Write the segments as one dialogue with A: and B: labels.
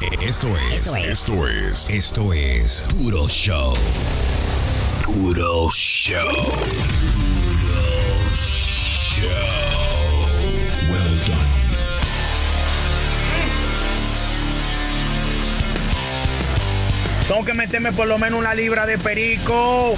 A: Esto es, esto es, esto es Puro Show. Puro Show. Puro Show. Well done.
B: Tengo que meterme por lo menos una libra de perico.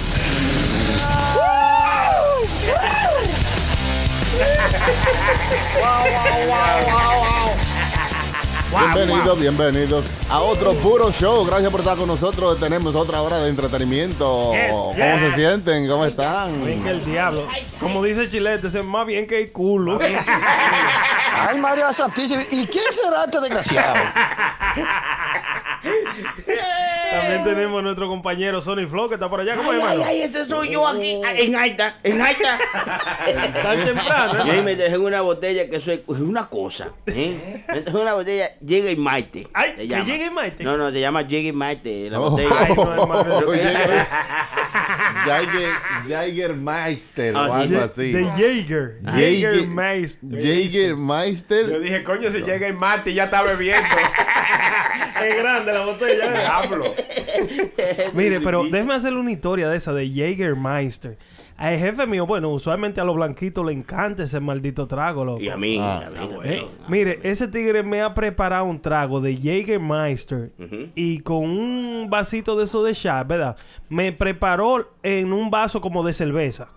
C: Bienvenidos, bienvenidos a otro puro show. Gracias por estar con nosotros. Tenemos otra hora de entretenimiento.
B: Yes,
C: ¿Cómo
B: yes.
C: se sienten? ¿Cómo están?
D: Bien que el diablo. Como dice Chilete, es más bien que el culo.
E: Ay, María Santísima. ¿Y quién será este desgraciado?
D: También tenemos a nuestro compañero Sony Flow que está por allá. ¿Cómo es,
F: Ay,
D: hermano?
F: ay, ese soy yo aquí en Aita, en Aita.
D: Tan temprano,
F: Y me dejé una botella que eso es una cosa. ¿eh? Me dejé una botella Llega y Maite.
D: Ay,
F: se
D: que
F: llama.
D: llegue Maite.
F: No, no, se llama Llega y Maite. La
C: Oh.
F: botella.
D: Ay, no, hermano.
C: O
F: Ah, sí,
C: algo
F: sí.
C: así.
D: De Jaeger. Jaegermeister.
C: Jaegermeister.
G: Yo dije, coño, si llega el martes y ya está bebiendo.
D: Es grande la botella. ¿eh?
G: Diablo.
D: Mire, pero déjeme hacerle una historia de esa de Jaegermeister. Al jefe mío, bueno, usualmente a los blanquitos le encanta ese maldito trago, loco.
F: Y a mí,
C: Ah,
F: a mí
D: Eh,
F: también.
D: mire, ese tigre me ha preparado un trago de Jägermeister y con un vasito de eso de chat, ¿verdad? Me preparó en un vaso como de cerveza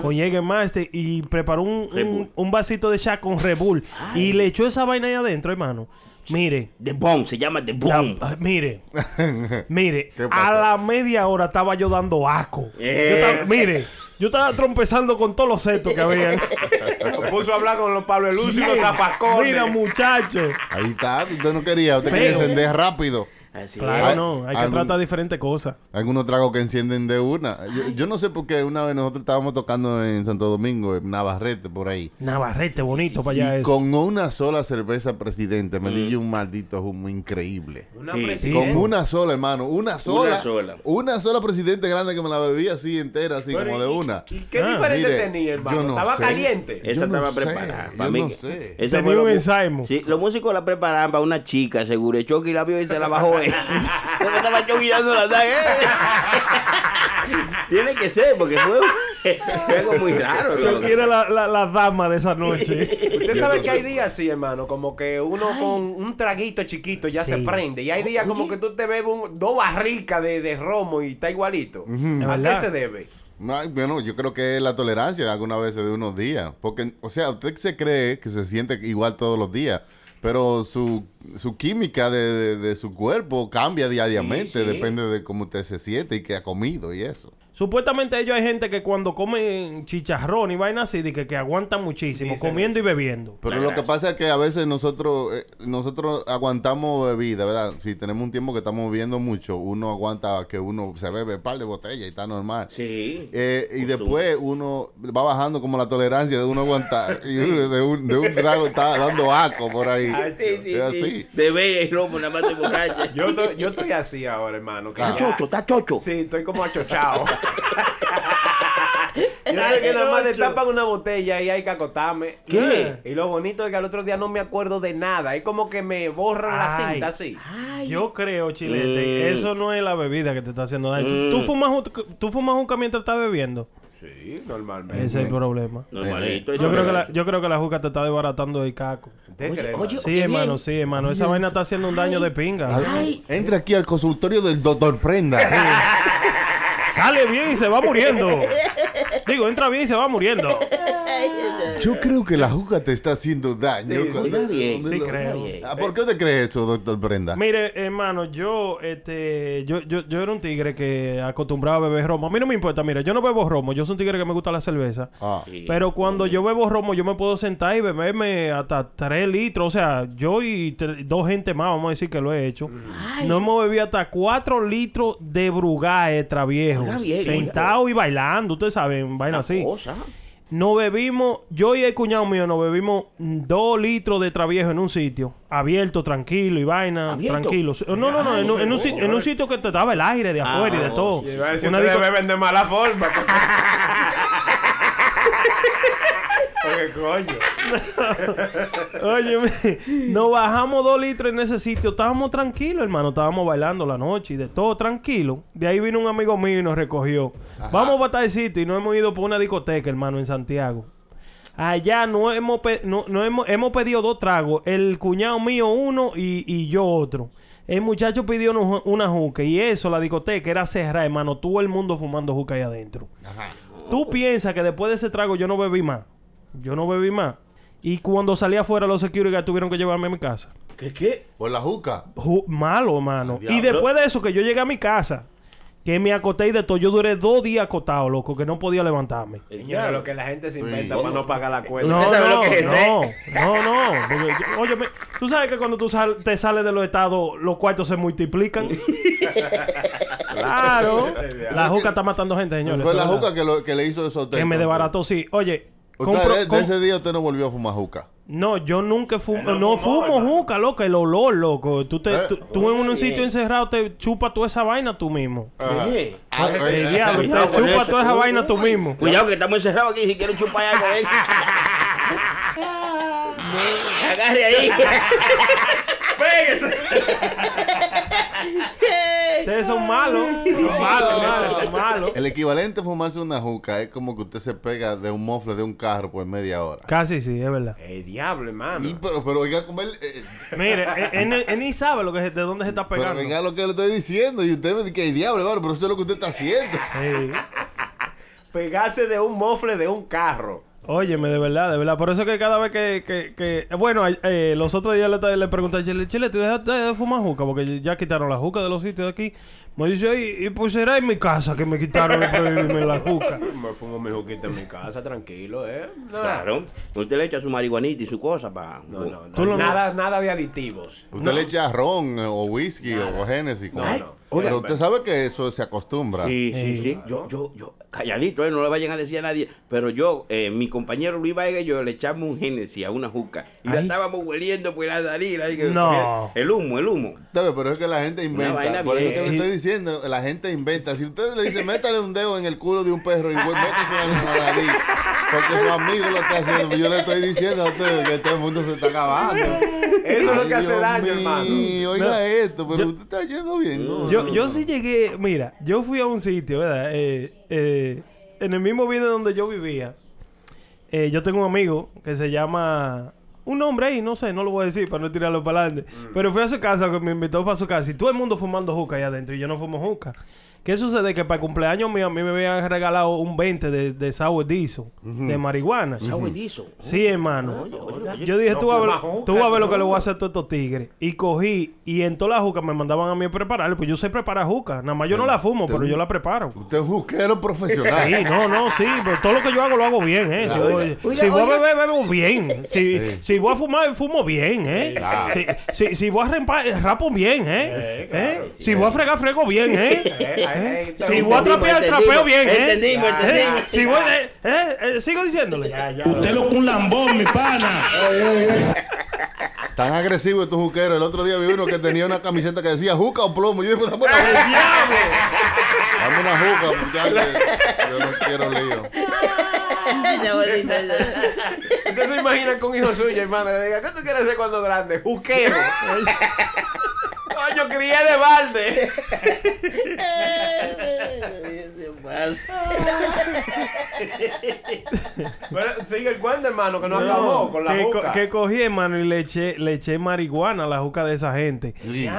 D: con Jägermeister y preparó un, un vasito de chat con Red Bull y le echó esa vaina ahí adentro, hermano. Mire,
F: The Bomb, se llama The
D: la-
F: Bomb.
D: ah, mire, mire,
C: ¿Qué
D: a la media hora estaba yo dando asco. Yo
F: Eh.
D: estaba- mire, yo estaba trompezando con todos los setos que había.
G: Lo puso a hablar con los Pablo Lucio y los zafacones.
D: Mira, muchacho.
C: Ahí está. Usted no quería. Usted
D: Feo.
C: quería encender rápido.
F: Así
D: Claro, no, hay que
C: algún-
D: tratar diferentes cosas.
C: Algunos tragos que encienden de una. Yo, yo no sé por qué una vez nosotros estábamos tocando en Santo Domingo, en Navarrete, por ahí.
D: Navarrete, bonito para allá
C: Y
D: eso.
C: con una sola cerveza, presidente, me di yo un maldito humo increíble.
G: Una
F: Sí,
G: presidenta.
C: Con una sola, hermano. Una sola.
F: sola.
C: Una sola presidente grande que me la bebí así entera, así
G: Pero,
C: como
G: ¿y-
C: de una.
G: ¿Y qué
D: Ah,
G: diferente
C: mire,
G: tenía, hermano?
C: no
G: Estaba
C: sé.
G: caliente.
F: Esa
C: no
F: estaba
C: sé,
F: preparada.
C: yo
F: para mí
C: no
F: que-
C: sé.
F: esa
D: Tenía un
F: que-
D: ensaimo.
F: Sí, los músicos la preparaban para una chica, seguro. El Chucky la vio y se la bajó. estaba la daga, eh. Tiene que ser, porque fue, fue algo muy raro.
D: Yo quiero la, la, la dama de esa noche.
G: Usted sabe que hay días así, hermano, como que uno con un traguito chiquito ya se prende. Y hay días como que tú te bebes un- dos barricas de, de romo y está igualito. ¿A qué se debe?
C: Ay, bueno, yo creo que es la tolerancia algunas veces de unos días. Porque, o sea, usted se cree que se siente igual todos los días. Pero su, su química de, de- de su cuerpo cambia diariamente.
F: Sí, sí.
C: Depende de cómo usted se siente y qué ha comido y eso.
D: Supuestamente ellos hay gente que cuando comen chicharrón y vaina así, de que, que aguantan muchísimo,
G: Dicen
D: comiendo y bebiendo.
C: Pero
F: La
C: lo que pasa es que a veces nosotros eh, nosotros aguantamos bebida, ¿verdad? Si tenemos un tiempo que estamos bebiendo mucho, uno aguanta que uno se bebe un par de botellas y está normal.
F: Sí.
C: Eh, y después uno va bajando como la tolerancia de uno aguantar. Y uno de, un, de un trago está dando asco por ahí.
F: Sí, sí,
C: Es
F: sí.
C: así.
F: Bebé y romo, nada más te borracha.
G: Yo estoy, yo estoy así ahora, hermano. que
F: Está
G: ya-
F: chocho, está chocho.
G: Sí, estoy como achochado. Yo que nada más destapan una botella y hay que acotarme.
F: ¿Qué?
G: Y lo bonito es que al otro día no me acuerdo de nada. Es como que me borran la
D: Ay.
G: cinta así.
D: Yo creo, Chilete,
F: Mm.
D: eso no es la bebida que te está haciendo daño. ¿Tú- ¿Tú,
F: Mm.
D: fumas, un- ¿Tú fumas un mientras estás bebiendo?
G: Sí, normalmente.
D: Ese es el problema.
F: Normalito.
D: Yo creo, que la, yo creo que la juca te está desbaratando el caco. Sí, hermano, sí, hermano. Esa vaina está haciendo un daño de pinga.
F: Ay.
C: Entra aquí al consultorio del doctor Prenda.
D: Sale bien y se va muriendo. Digo, entra bien y se va muriendo.
C: Yo creo que la juca te está haciendo daño.
F: Bien.
D: Sí,
C: lo-
D: creo.
C: Ah, ¿Por qué usted cree eso, doctor Prenda?
D: Mire, hermano, yo, este, yo, yo, yo era un tigre que acostumbraba a beber romo. A mí no me importa, mire, yo no bebo romo, yo soy un tigre que me gusta la cerveza.
C: Ah.
F: Sí.
D: Pero cuando yo bebo romo, yo me puedo sentar y beberme hasta 3 litros. O sea, yo y dos gente más, vamos a decir que lo he hecho. No hemos bebido hasta 4 litros de brugá extra viejo.
F: Bien,
D: Sentado y bailando, ustedes saben, vaina así.
F: Cosa.
D: Nos bebimos, yo y el cuñado mío nos bebimos dos litros de traviejo en un sitio, abierto, tranquilo y vaina,
F: ¿Abierto?
D: tranquilo. No, no, no, en, un- en un, si- en un sitio que te daba el aire de afuera y de todo.
G: Iba a decir,
D: Una
G: beben de mala forma. Oye, coño.
D: Oye, nos bajamos dos litros en ese sitio. Estábamos tranquilos, hermano. Estábamos bailando la noche y de todo tranquilo. De ahí vino un amigo mío y nos recogió. Vamos para tal sitio y nos hemos ido por una discoteca, hermano, en Santiago. Allá no hemos, no, no hemos, hemos pedido dos tragos. El cuñado mío uno y, y yo otro. El muchacho pidió una, una juca y eso, la discoteca era cerrada, hermano. Todo el mundo fumando juca ahí adentro. Tú piensas que después de ese trago yo no bebí más. Yo no bebí más. Y cuando salí afuera, los security guards tuvieron que llevarme a mi casa.
F: ¿Qué qué?
C: Por la juca.
D: Ju- malo, hermano.
C: Diablo.
D: Y después de eso, que yo llegué a mi casa, que me acosté y de todo, yo duré dos días acostado, loco, que no podía levantarme.
G: Señora, lo que la gente se inventa
C: Sí.
G: para no pagar la cuenta.
D: No,
F: ¿Usted sabe
D: no,
F: lo que es,
D: no,
F: eh?
D: no, no. Porque yo- óyeme, tú sabes que cuando tú sal- te sales de los estados, los cuartos se multiplican. claro. La juca está matando gente, señores.
C: Fue la juca que, lo, que le hizo eso.
D: Que me desbarató, sí. Oye,
C: Usted,
D: compro-
C: de, ese día usted no volvió a fumar juca.
D: No, yo nunca fumo, no, fumo juca, loco, el olor, loco. Tú, te,
C: Eh,
D: tú, tú en un sitio encerrado te chupas toda esa vaina tú mismo.
F: ¿Qué?
C: Ah,
D: El
C: eh,
D: diablo,
C: eh,
D: te chupas toda esa vaina tú mismo.
F: Cuidado que estamos encerrados aquí si quieren chupar algo, ¿eh? Agarre ahí.
D: Ustedes son malos. Son malos, malos, malos.
C: El equivalente a fumarse una juca es como que usted se pega de un mofle de un carro por media hora.
D: Casi sí, es verdad.
G: El diablo, hermano.
C: Y, pero, pero oiga, como él, eh,
D: Mire, él, él- él ni sabe lo que, de dónde se está
C: pero
D: pegando.
C: oiga lo que le estoy diciendo. Y usted me dice que diablo, hermano, pero eso es lo que usted está haciendo.
D: Sí.
G: Pegarse de un mofle de un carro.
D: Óyeme, de verdad, de verdad. Por eso que cada vez que... que, que- bueno, eh, los otros días le, le pregunté a Chile, Chile, ¿te dejaste de fumar juca? Porque ya quitaron la juca de los sitios de aquí. Me dice, y, y pues será en mi casa que me quitaron prohibirme la juca.
G: Me fumo mi juquita en mi casa, tranquilo, ¿eh? No,
F: Claro. Usted le echa su marihuanita y su cosa para.
G: No, no,
D: Tú
G: no. Nada, nada de aditivos.
C: Usted le echa ron eh, o whisky o Genesis. con-
G: No, no.
C: Pero usted sabe que eso se acostumbra.
F: Sí, sí, sí. Yo, yo, yo, calladito, ¿eh? no le vayan a decir a nadie. Pero yo, eh, mi compañero Luis Vega y yo le echamos un Genesis a una juca. Y la estábamos hueliendo por la nariz.
D: No.
F: El humo, el humo.
C: Pero es que la gente inventa.
F: vaina
C: Por eso que le estoy diciendo, la gente inventa. Si usted le dice, métale un dedo en el culo de un perro y pues, métese en la nariz, porque su amigo lo está haciendo. Yo le estoy diciendo a usted que todo el mundo se está acabando.
G: Eso es lo que hace
C: Dios
G: daño,
C: mío,
G: hermano.
C: Oiga
D: No.
C: esto, pero
D: Yo-
C: usted está yendo bien. ¿no?
D: Yo, yo sí llegué, mira, yo fui a un sitio, ¿verdad? Eh, eh, en el mismo video donde yo vivía, eh, yo tengo un amigo que se llama... Un nombre ahí, no sé, no lo voy a decir para no tirarlo para adelante. Pero fui a su casa, me invitó para su casa y todo el mundo fumando juca ahí adentro y yo no fumo juca. ¿Qué sucede? Que para el cumpleaños mío a mí me habían regalado un 20 de, de sour diesel, de marihuana.
F: Sabuedizo.
D: Sí, hermano.
F: Oye, oye, oye.
D: Yo dije,
G: No
D: tú, vas a ver,
G: juca,
D: tú vas a ver lo que
G: no.
D: le voy a hacer a todos estos tigres. Y cogí, y en toda la juca me mandaban a mí a prepararle. Pues yo sé preparar juca. Nada más yo no la fumo, pero yo la preparo.
C: Usted es juquero profesional.
D: Sí, no, no, sí. Pero todo lo que yo hago, lo hago bien, ¿eh? Si, voy,
F: oiga,
D: si voy a beber, bebo bien. Si,
C: Sí.
D: si voy a fumar, fumo bien, ¿eh?
C: Claro.
D: Si, si, si voy a rampar, rapo bien, ¿eh?
G: Eh, claro,
D: ¿Eh? Si voy a fregar, frego bien, ¿eh?
G: Eh,
D: ¿Eh?
G: eh, eh,
D: Si voy a trapear, trapeo bien, ¿eh?
F: Entendimos,
D: ¿Eh?
F: entendimos.
D: Si voy, eh, eh, eh, sigo diciéndole.
A: Usted lo un lambón, mi pana.
C: Tan agresivo estos juqueros. El otro día vi uno que tenía una camiseta que decía juca o plomo. Yo dije, dame una juca. Dame una juca, muchachos. Yo no quiero lío.
G: Usted se imagina con hijo suyo, hermano. Le diga, ¿qué tú quieres ser cuando grande? Juquero. Coño, crié de balde. Pero sigue el cuento, hermano, que no, acabó con la
D: que, co-
G: juca.
D: que cogí, hermano, y le eché, le eché marihuana a la juca de esa gente.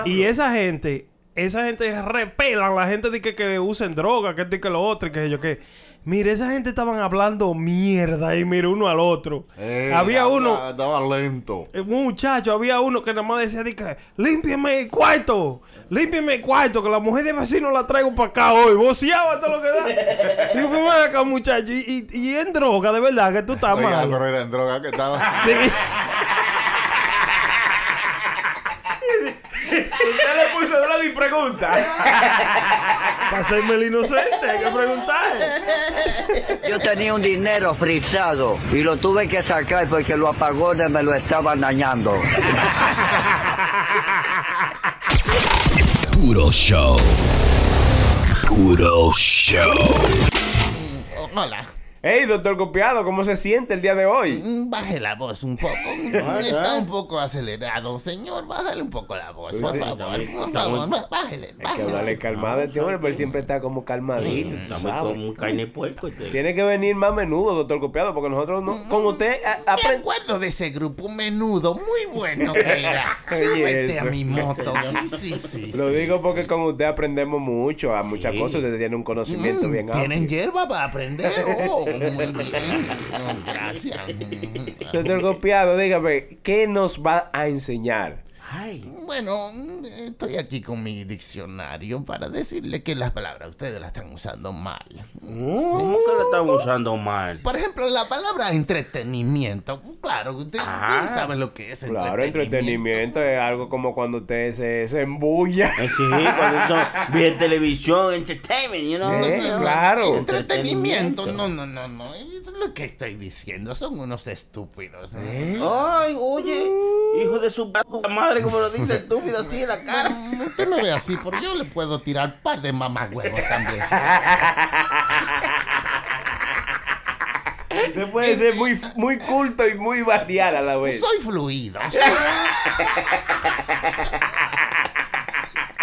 D: Y esa gente, esa gente repelan la gente de que, que usen droga, que y que lo otro, y que yo que. Mire, esa gente estaban hablando mierda y mire uno al otro.
C: Eh,
D: había uno,
C: Estaba lento.
D: eh, un muchacho, había uno que nada más decía de que límpiame el cuarto, límpiame el cuarto, que la mujer de vecino la traigo para acá hoy. Voceaba todo lo que da. Digo, pues acá, muchacho, y, y, y en droga, de verdad, que tú estás mal.
C: pero era en droga que estaba.
G: Droga y pregunta.
D: Para hacerme el inocente, hay que preguntar.
H: Yo tenía un dinero frisado y lo tuve que sacar porque los apagones me lo estaban dañando.
A: Puro show. Puro show.
G: Hey, doctor Copiado, ¿cómo se siente el día de hoy?
I: Mm, Baje la voz un poco. Mm, Está un poco acelerado. Señor, bájale un poco la voz, por favor. Por favor, bájele.
G: Hay que hablarle calmado a este hombre, pero él siempre está como calmadito, sabes.
F: como un carne puerco. este.
G: Tiene que venir más menudo, doctor Copiado, porque nosotros no, con usted a-
I: Me
G: aprend-
I: acuerdo de ese grupo menudo, muy bueno que era. Súbete a mi moto. Sí, sí, sí.
G: Lo digo porque con usted aprendemos mucho, a muchas cosas, usted tiene un conocimiento
I: Mm,
G: bien
I: ¿Tienen
G: amplio.
I: hierba para aprender? Oh, gracias.
G: Doctor Copiado, dígame, ¿qué nos va a enseñar?
F: Ay,
I: Bueno, estoy aquí con mi diccionario para decirle que las palabras ustedes las están usando mal.
F: ¿cómo que la están usando mal?
I: Por ejemplo, la palabra entretenimiento. Claro, ustedes
F: Ah.
I: saben lo que es
G: Claro, entretenimiento es algo como cuando usted se, se embulla.
F: Eh, Sí, cuando bien televisión, entertainment, you know.
G: Eh, claro.
I: Entretenimiento. No, no, no, no. Eso es lo que estoy diciendo. Son unos estúpidos. ¿eh?
F: Ay, oye, hijo de su madre, como lo dice estúpido así en la cara.
I: Mm, Usted me ve así, pero yo le puedo tirar par de mamagüevos también.
G: Usted puede ser muy, muy culto y muy variar a la vez.
I: Soy fluido.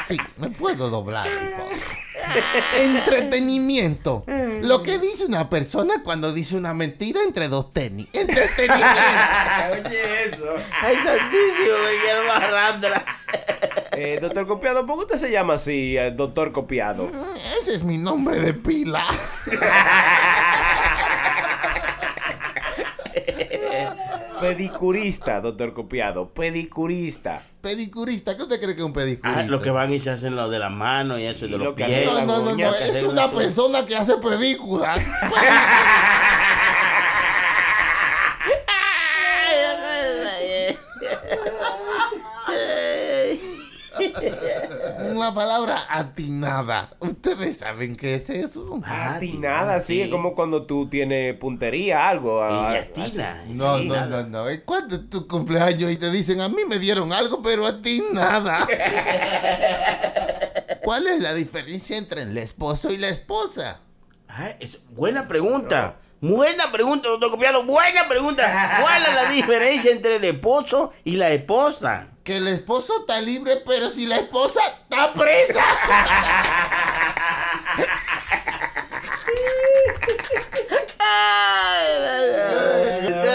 I: Sí, me puedo doblar un Lo que dice una persona cuando dice una mentira entre dos tenis. Entretenimiento.
G: Oye, eso.
F: Ay, santísimo, me quiero barrándola.
G: Eh, doctor Copiado, ¿por qué usted se llama así, eh, doctor Copiado?
I: Ese es mi nombre de pila.
G: Pedicurista, doctor Copiado, pedicurista.
I: Pedicurista. ¿Qué usted cree que es un pedicurista?
F: Ah, lo que van y se hacen lo de la mano y eso
G: Y
F: de
G: lo
F: los
G: que
F: pies.
G: hacen
I: No, no, no, no, es una persona que hace películas. Una palabra atinada. ¿Ustedes saben qué es eso?
F: Ah,
G: Atinada, sí, es como cuando tú tienes puntería, algo.
F: Y
G: ah,
F: atina.
I: No,
F: sí,
I: no, no, no. Es cuando es tu cumpleaños y te dicen, a mí me dieron algo, pero a ti nada. ¿Cuál es la diferencia entre el esposo y la esposa?
F: Ay, es buena pregunta. Buena pregunta, doctor Copiado. Buena pregunta. ¿Cuál es la diferencia entre el esposo y la esposa?
I: Que el esposo está libre, pero si la esposa está presa.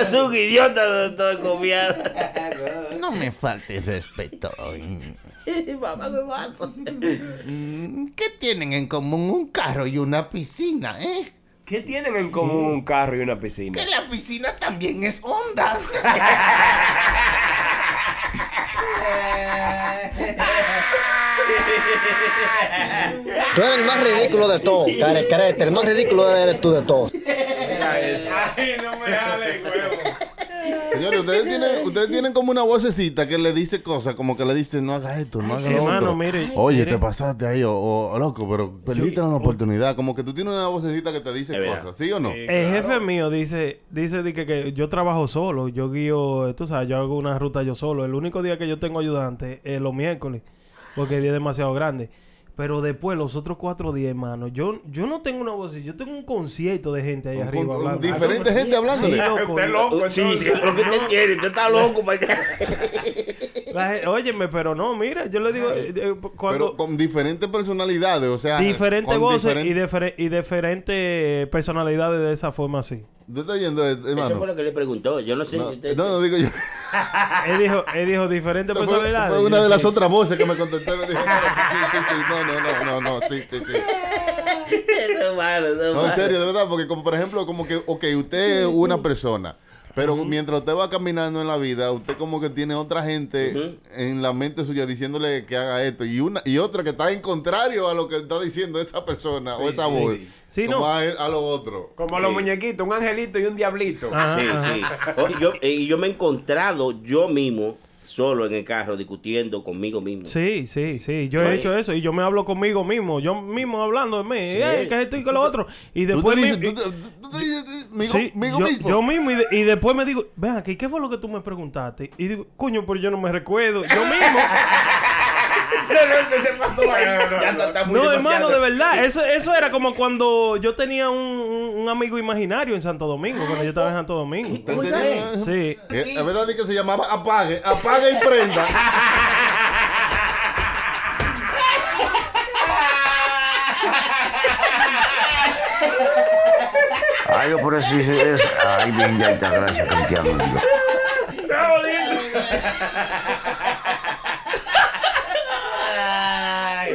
F: Es un idiota, doctor Copiado.
I: No me faltes respeto.
F: Mamá.
I: Mm, ¿Qué tienen en común un carro y una piscina, eh?
G: ¿Qué tienen en común un carro y una piscina?
I: Que la piscina también es honda.
E: Tú eres el más ridículo de todos, carecrete. El más ridículo eres tú de todos.
B: Ay, no me jale, huevo.
C: Señores, ustedes tienen, ustedes tienen como una vocecita que le dice cosas, como que le dice, no hagas esto, no hagas
D: sí,
C: otro.
D: mire,
C: Oye,
D: mire.
C: te pasaste ahí, o, o- loco, pero perdiste una oportunidad. Como que tú tienes una vocecita que te dice
F: Es
C: cosas, ¿sí o no?
D: El jefe mío dice, dice de que, que yo trabajo solo, yo guío, tú sabes, yo hago una ruta yo solo. El único día que yo tengo ayudante es los miércoles, porque el día es demasiado grande. Pero después, los otros cuatro días, hermano, yo, yo no tengo una voz, yo tengo un concierto de gente ahí arriba hablando.
C: diferente gente
D: Sí,
C: hablándole.
D: loco.
G: Usted es loco,
F: Sí, sí, lo que usted quiere. Usted está loco. para que-
D: La óyeme, pero no, mira, yo le digo, eh, eh, cuando...
C: Pero con diferentes personalidades, o sea.
D: diferentes voces y, y diferentes personalidades de esa forma así.
C: ¿Tú estás oyendo, eh,
F: Eso fue
C: hermano?
F: lo que le preguntó. Yo no sé.
C: No,
F: si usted-
C: no, no digo yo.
D: Él dijo, él dijo diferentes
C: Esa fue,
D: personalidades.
C: fue una de las otras voces que me contestó. Me dijo, no, sí, sí, sí, no, no, no, no, no, sí, sí, sí.
F: Eso es malo, eso es
C: No, en
F: malo.
C: serio, de verdad, porque como por ejemplo, como que, ok, usted es una persona, pero mientras usted va caminando en la vida, usted como que tiene otra gente en la mente suya diciéndole que haga esto y una y otra que está en contrario a lo que está diciendo esa persona o esa voz,
D: Sí,
C: como
D: no.
C: a, él- a lo otro.
G: Como los muñequitos, un angelito y un diablito.
D: Ajá,
F: Sí,
D: ajá.
F: sí. Yo, eh, y yo me he encontrado yo mismo, solo en el carro, discutiendo conmigo mismo.
D: Sí, sí, sí. Yo he
F: Oye.
D: hecho eso y yo me hablo conmigo mismo. Yo mismo hablando de mí. "Ey, que esto y que lo otro. Y después...
C: dices,
D: mi-
C: tú te- tú te dices, "Migo-
D: Sí, yo,
C: mismo".
D: yo mismo y, de- y después me digo, ven aquí, ¿qué fue lo que tú me preguntaste? Y digo, coño, pero yo no me recuerdo. Yo mismo.
G: se pasó
D: No, hermano, de verdad. Eso, eso era como cuando yo tenía un, un- amigo imaginario en Santo Domingo, cuando yo estaba en Santo Domingo.
C: ¿Usted tenía-
D: Sí.
C: Eh, Es verdad que se llamaba apague, apague y prenda.
H: Ay, yo por eso hice eso. Ay, bien, ya está, gracias, Cristiano.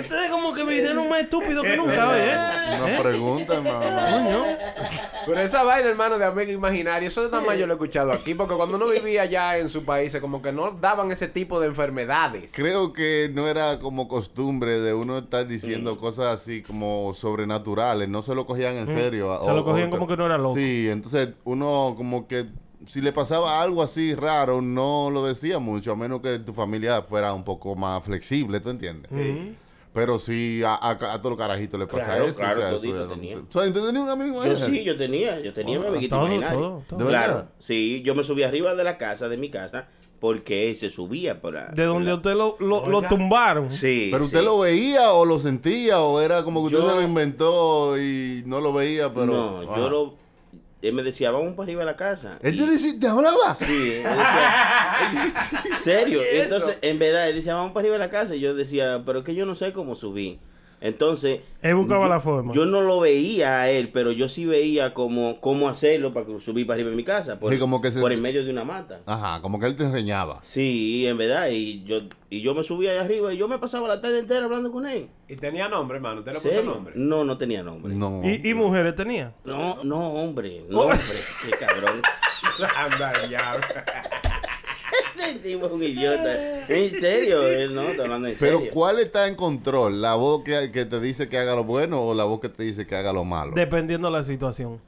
D: Ustedes como que vinieron más estúpidos que nunca, ¿eh?
C: Una
D: ¿Eh?
C: pregunta, hermano.
D: Coño.
G: Pero esa vaina, hermano, de amigo imaginario, eso nada más yo lo he escuchado aquí, porque cuando uno vivía allá en su país, como que no daban ese tipo de enfermedades.
C: Creo que no era como costumbre de uno estar diciendo cosas así como sobrenaturales. No se lo cogían en serio.
D: Se lo cogían como que no era loco.
C: Sí, entonces uno como que si le pasaba algo así raro, no lo decía mucho, a menos que tu familia fuera un poco más flexible, ¿tú entiendes? Sí. Pero sí, a, a, a todos los carajitos le pasa
F: Claro,
C: eso.
F: claro,
C: o sea,
F: todito
C: eso
F: tenía.
C: O sea, ¿tú tenías un amigo
F: Yo sí, yo tenía, yo tenía mi amiguito
D: todo,
F: imaginario.
D: todo, todo.
C: ¿De
F: Claro,
C: verdad?
F: sí, yo me subí arriba de la casa, de mi casa, porque él se subía por la-
D: De donde
F: la-
D: usted lo, lo, lo tumbaron.
F: Sí.
C: ¿Pero usted
F: sí.
C: lo veía o lo sentía o era como que usted
F: Yo-
C: se lo inventó y no lo veía, pero...
F: No,
C: Ah.
F: yo lo... Él me decía, vamos para arriba de la casa.
C: ¿Él te, decía- te hablaba?
F: Sí, él decía, ¿En serio?
G: ¿Qué es
F: Entonces, en verdad, él decía, vamos para arriba de la casa. Y yo decía, pero es que yo no sé cómo subir. Entonces...
D: Él buscaba
F: yo-
D: la forma.
F: Yo no lo veía a él, pero yo sí veía cómo, cómo hacerlo para que subir para arriba de mi casa. Por,
C: Sí, como que se-
F: por en medio de una mata.
C: Ajá, como que él te enseñaba.
F: Sí, en verdad. Y yo, y yo me subía allá arriba y yo me pasaba la tarde entera hablando con él.
G: Y tenía nombre, hermano. ¿Usted le puso nombre?
F: No, no tenía nombre.
C: No.
D: ¿Y, y mujeres tenía?
F: No, no, hombre. No, hombre. Qué cabrón.
G: Anda, ya.
F: Este tipo es un idiota. En serio, él no, está hablando en
C: Pero
F: serio.
C: ¿cuál está en control? ¿La voz que, que te dice que haga lo bueno o la voz que te dice que haga lo malo?
D: Dependiendo de la situación.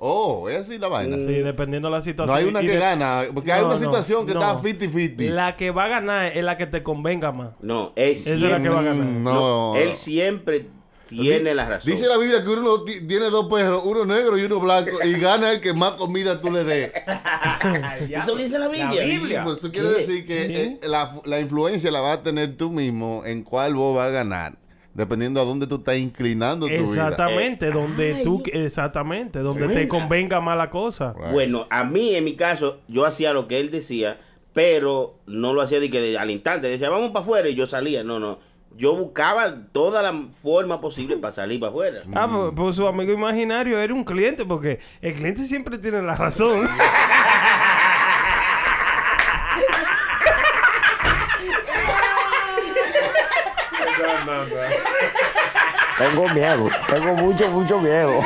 C: Oh, es así la vaina.
F: Mm.
D: Sí, dependiendo de la situación.
C: No hay una que
D: de-
C: gana, porque hay una
D: no,
C: situación que
D: no.
C: está 50-50.
D: La que va a ganar es la que te convenga más.
F: No, él
D: Esa es
F: siempre,
D: la que va a ganar.
C: Mm,
F: no,
C: No,
F: él siempre tiene la razón.
C: Dice la Biblia que uno ti- tiene dos perros, uno negro y uno blanco, y gana el que más comida tú le des.
F: Eso dice la Biblia.
G: La Biblia.
C: Pues eso quiere
F: ¿Qué?
C: decir que eh, la, la influencia la vas a tener tú mismo en cuál vos vas a ganar, dependiendo a dónde tú estás inclinando tu vida.
D: Exactamente, donde tú, exactamente, donde te convenga más la cosa.
C: Right.
F: Bueno, a mí en mi caso, yo hacía lo que él decía, pero no lo hacía de que de- al instante. Decía, vamos para afuera y yo salía. No, no. Yo buscaba toda la forma posible para salir para afuera.
D: Ah, pues, pues su amigo imaginario era un cliente, porque el cliente siempre tiene la razón.
H: Tengo miedo, tengo mucho, mucho miedo.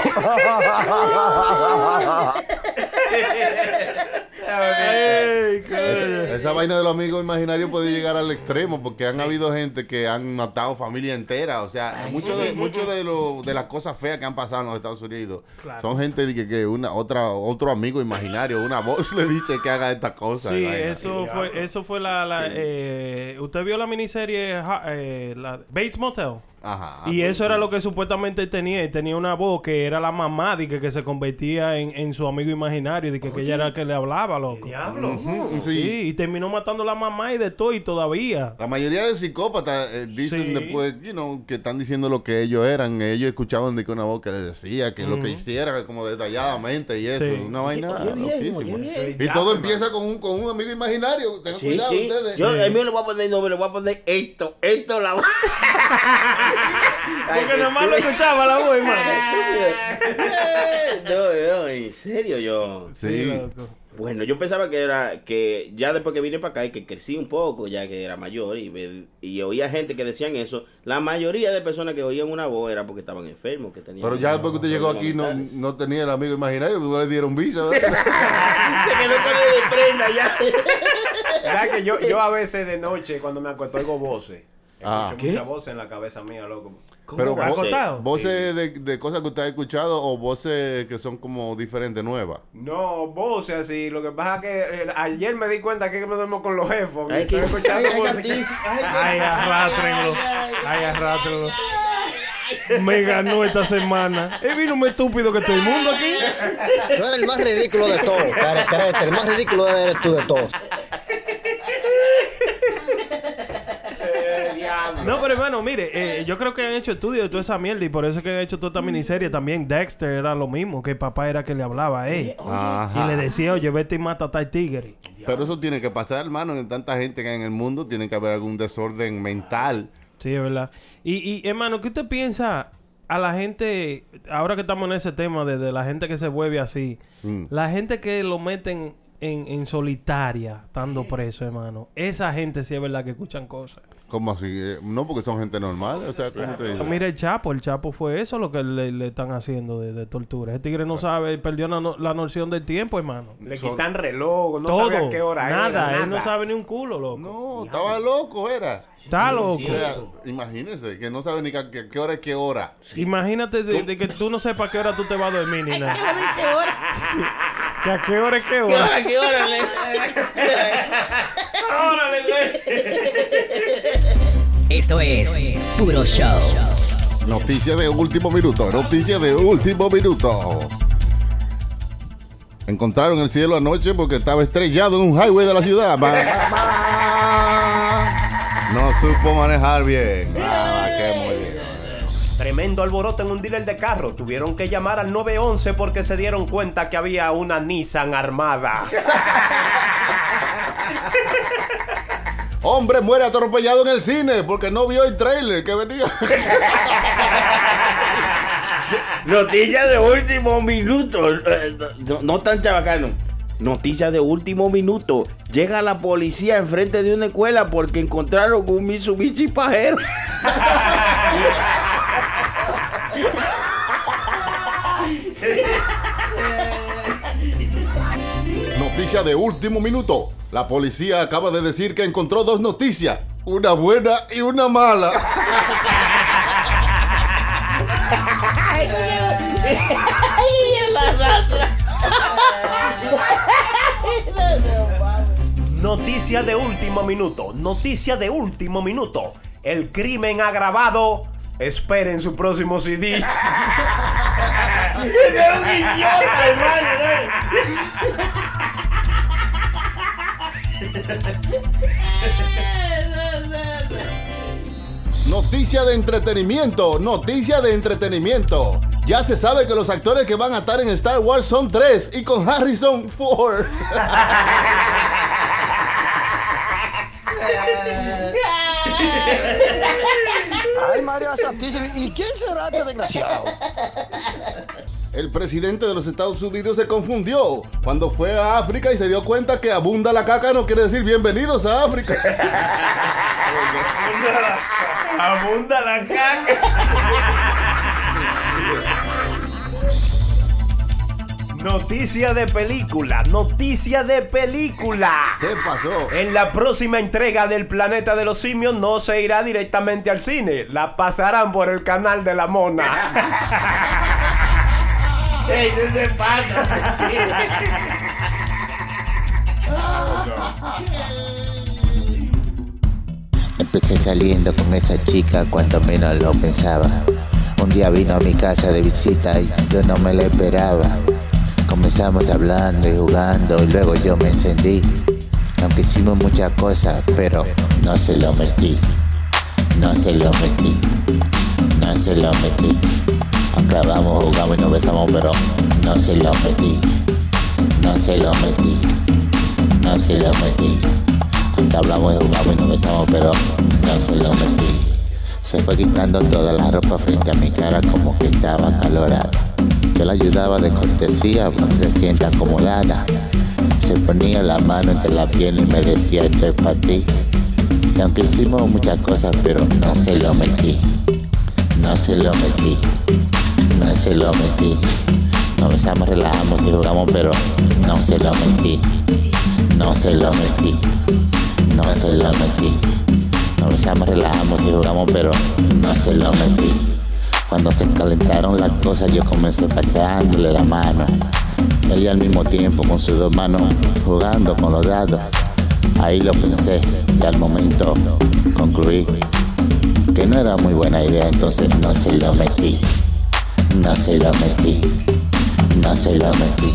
C: Esa vaina de los amigos imaginarios puede llegar al extremo porque han habido gente que han matado familia entera. O sea, mucho de, mucho de, lo, de las cosas feas que han pasado en los Estados Unidos son gente de que, que una, otra, otro amigo imaginario, una voz le dice que haga esta cosa.
D: Sí, eso fue, eso fue la, la eh, usted vio la miniserie eh, la Bates Motel.
C: Ajá.
D: Y eso era lo que supuestamente tenía. Y tenía una voz que era la mamá de que, que se convertía en, en su amigo imaginario. De que, que ella era la que le hablaba, loco.
G: Diablo.
D: Sí.
C: sí.
D: y terminó matando a la mamá y de todo y todavía.
C: La mayoría de psicópatas eh, dicen
D: Sí.
C: después, you know, que están diciendo lo que ellos eran. Ellos escuchaban de que una voz que les decía que lo que hiciera como detalladamente y eso.
D: Sí.
C: Una vaina loquísima. Y todo empieza con un, con un amigo imaginario. Tengan
F: Sí,
C: cuidado
F: sí.
C: ustedes.
F: Yo, a mí le voy a poner nombre, le voy a poner esto, esto la
D: Porque nomás lo escuchaba la voz, hermano.
F: no, no, en serio yo.
C: Sí.
D: loco.
F: Bueno, yo pensaba que era que ya después que vine para acá y que crecí un poco, ya que era mayor y, y oía gente que decían eso, la mayoría de personas que oían una voz era porque estaban enfermos, que tenían
C: Pero ya después que usted llegó aquí no, no tenía el amigo imaginario, no le dieron visa.
F: Se quedó con el de prenda ya.
G: ¿Verdad que yo, yo a veces de noche cuando me acuesto oigo voces?
C: Ah.
G: Escucho muchas voces en la cabeza mía, loco.
C: Pero voces de, de cosas que usted ha escuchado o voces que son como diferentes, nuevas.
G: No, voces así. Lo que pasa es que eh, ayer me di cuenta que me duermo con los jefos.
F: Ay,
G: Estoy
F: que-
G: escuchando
F: ay, ay,
D: arrátrenlo. Ay, arrátrenlo. Me ganó esta semana. Él vino un estúpido que todo el mundo aquí.
E: Tú eres el más ridículo de todos. El más ridículo eres tú de todos.
D: No, pero hermano, mire, eh, yo creo que han hecho estudios de toda esa mierda y por eso es que han hecho toda esta miniserie. También Dexter era lo mismo, que el papá era que le hablaba a él.
C: Ajá.
D: Y le decía, oye, vete y mata a tal tigre.
C: Pero eso tiene que pasar, hermano. En tanta gente que hay en el mundo, tiene que haber algún desorden mental.
D: Sí, es verdad. Y, y hermano, ¿qué usted piensa a la gente, ahora que estamos en ese tema de, de la gente que se vuelve así,
C: Mm.
D: la gente que lo meten en, en solitaria, estando preso, hermano, esa gente sí es verdad que escuchan cosas.
C: ¿Cómo así? Eh, No, porque son gente normal. O sea, ¿cómo te digo?
D: Mira el Chapo, el Chapo fue eso lo que le, le están haciendo de, de tortura. Ese tigre no sabe, perdió la, no- la noción del tiempo, hermano.
G: Le quitan reloj, no
D: Todo,
G: sabe a qué hora
D: nada,
G: era.
D: él no sabe ni un culo, loco.
C: No, estaba loco, era.
D: Está loco.
C: O sea, imagínese que no sabe ni a qué, qué hora es qué hora.
D: Imagínate de, de que tú no sepas a qué hora tú te vas a dormir ni nada. que a qué hora es qué hora.
F: ¿Qué hora?
J: Esto es Puro Show.
C: Noticia de último minuto, noticia de último minuto. Encontraron el cielo anoche porque estaba estrellado en un highway de la ciudad. No supo manejar bien.
G: Tremendo alboroto en un dealer de carro. Tuvieron que llamar al 911 porque se dieron cuenta que había una Nissan armada.
C: Hombre muere atropellado en el cine porque no vio el trailer que venía.
F: Noticias de último minuto. Eh, No, no tan chabacano. Noticias de último minuto. Llega la policía enfrente de una escuela porque encontraron un Mitsubishi pajero.
C: Noticia de último minuto. La policía acaba de decir que encontró dos noticias. Una buena y una mala.
G: Noticia de último minuto. Noticia de último minuto. El crimen agravado. Esperen su próximo CD.
C: Noticia de entretenimiento, noticia de entretenimiento. Ya se sabe que los actores que van a estar en Star Wars son tres y con Harrison Ford.
E: Ay, María Santísima. ¿Y quién será este desgraciado?
C: El presidente de los Estados Unidos se confundió cuando fue a África y se dio cuenta que abunda la caca no quiere decir bienvenidos a África.
G: Abunda la caca. Noticia de película, noticia de película.
C: ¿Qué pasó?
G: En la próxima entrega del Planeta de los Simios no se irá directamente al cine, la pasarán por el canal de la Mona.
F: ¡Ey, no se pasa!
K: Empecé saliendo con esa chica cuando menos lo pensaba. Un día vino a mi casa de visita y yo no me lo esperaba. Comenzamos hablando y jugando y luego yo me encendí. Aunque hicimos muchas cosas, pero no se lo metí. No se lo metí. No se lo metí. Aunque hablamos, jugamos y nos besamos, pero no se lo metí. No se lo metí. No se lo metí. Y jugamos y nos besamos, pero no se lo metí. Se fue quitando toda la ropa frente a mi cara como que estaba calorada. Yo la ayudaba de cortesía que se sienta acomodada. Se ponía la mano entre la piel y me decía esto es para ti. Y aunque hicimos muchas cosas, pero no se lo metí. No se lo metí. No se lo metí. Nos besamos, relajamos y jugamos, pero no se lo metí. No se lo metí. No se lo metí. Nos besamos, relajamos y jugamos, pero no se lo metí. Cuando se calentaron las cosas, yo comencé paseándole la mano. Ella al mismo tiempo con sus dos manos jugando con los dados. Ahí lo pensé y al momento concluí que no era muy buena idea, entonces no se lo metí. No se lo metí. No se lo metí.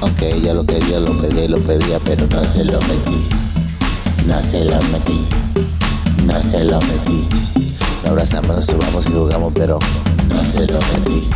K: Aunque ella lo quería, lo pedía, lo pedía, pero no se lo metí. No se lo metí. No
I: se lo metí. Nos abrazamos, nos subamos y jugamos, pero no se lo metí.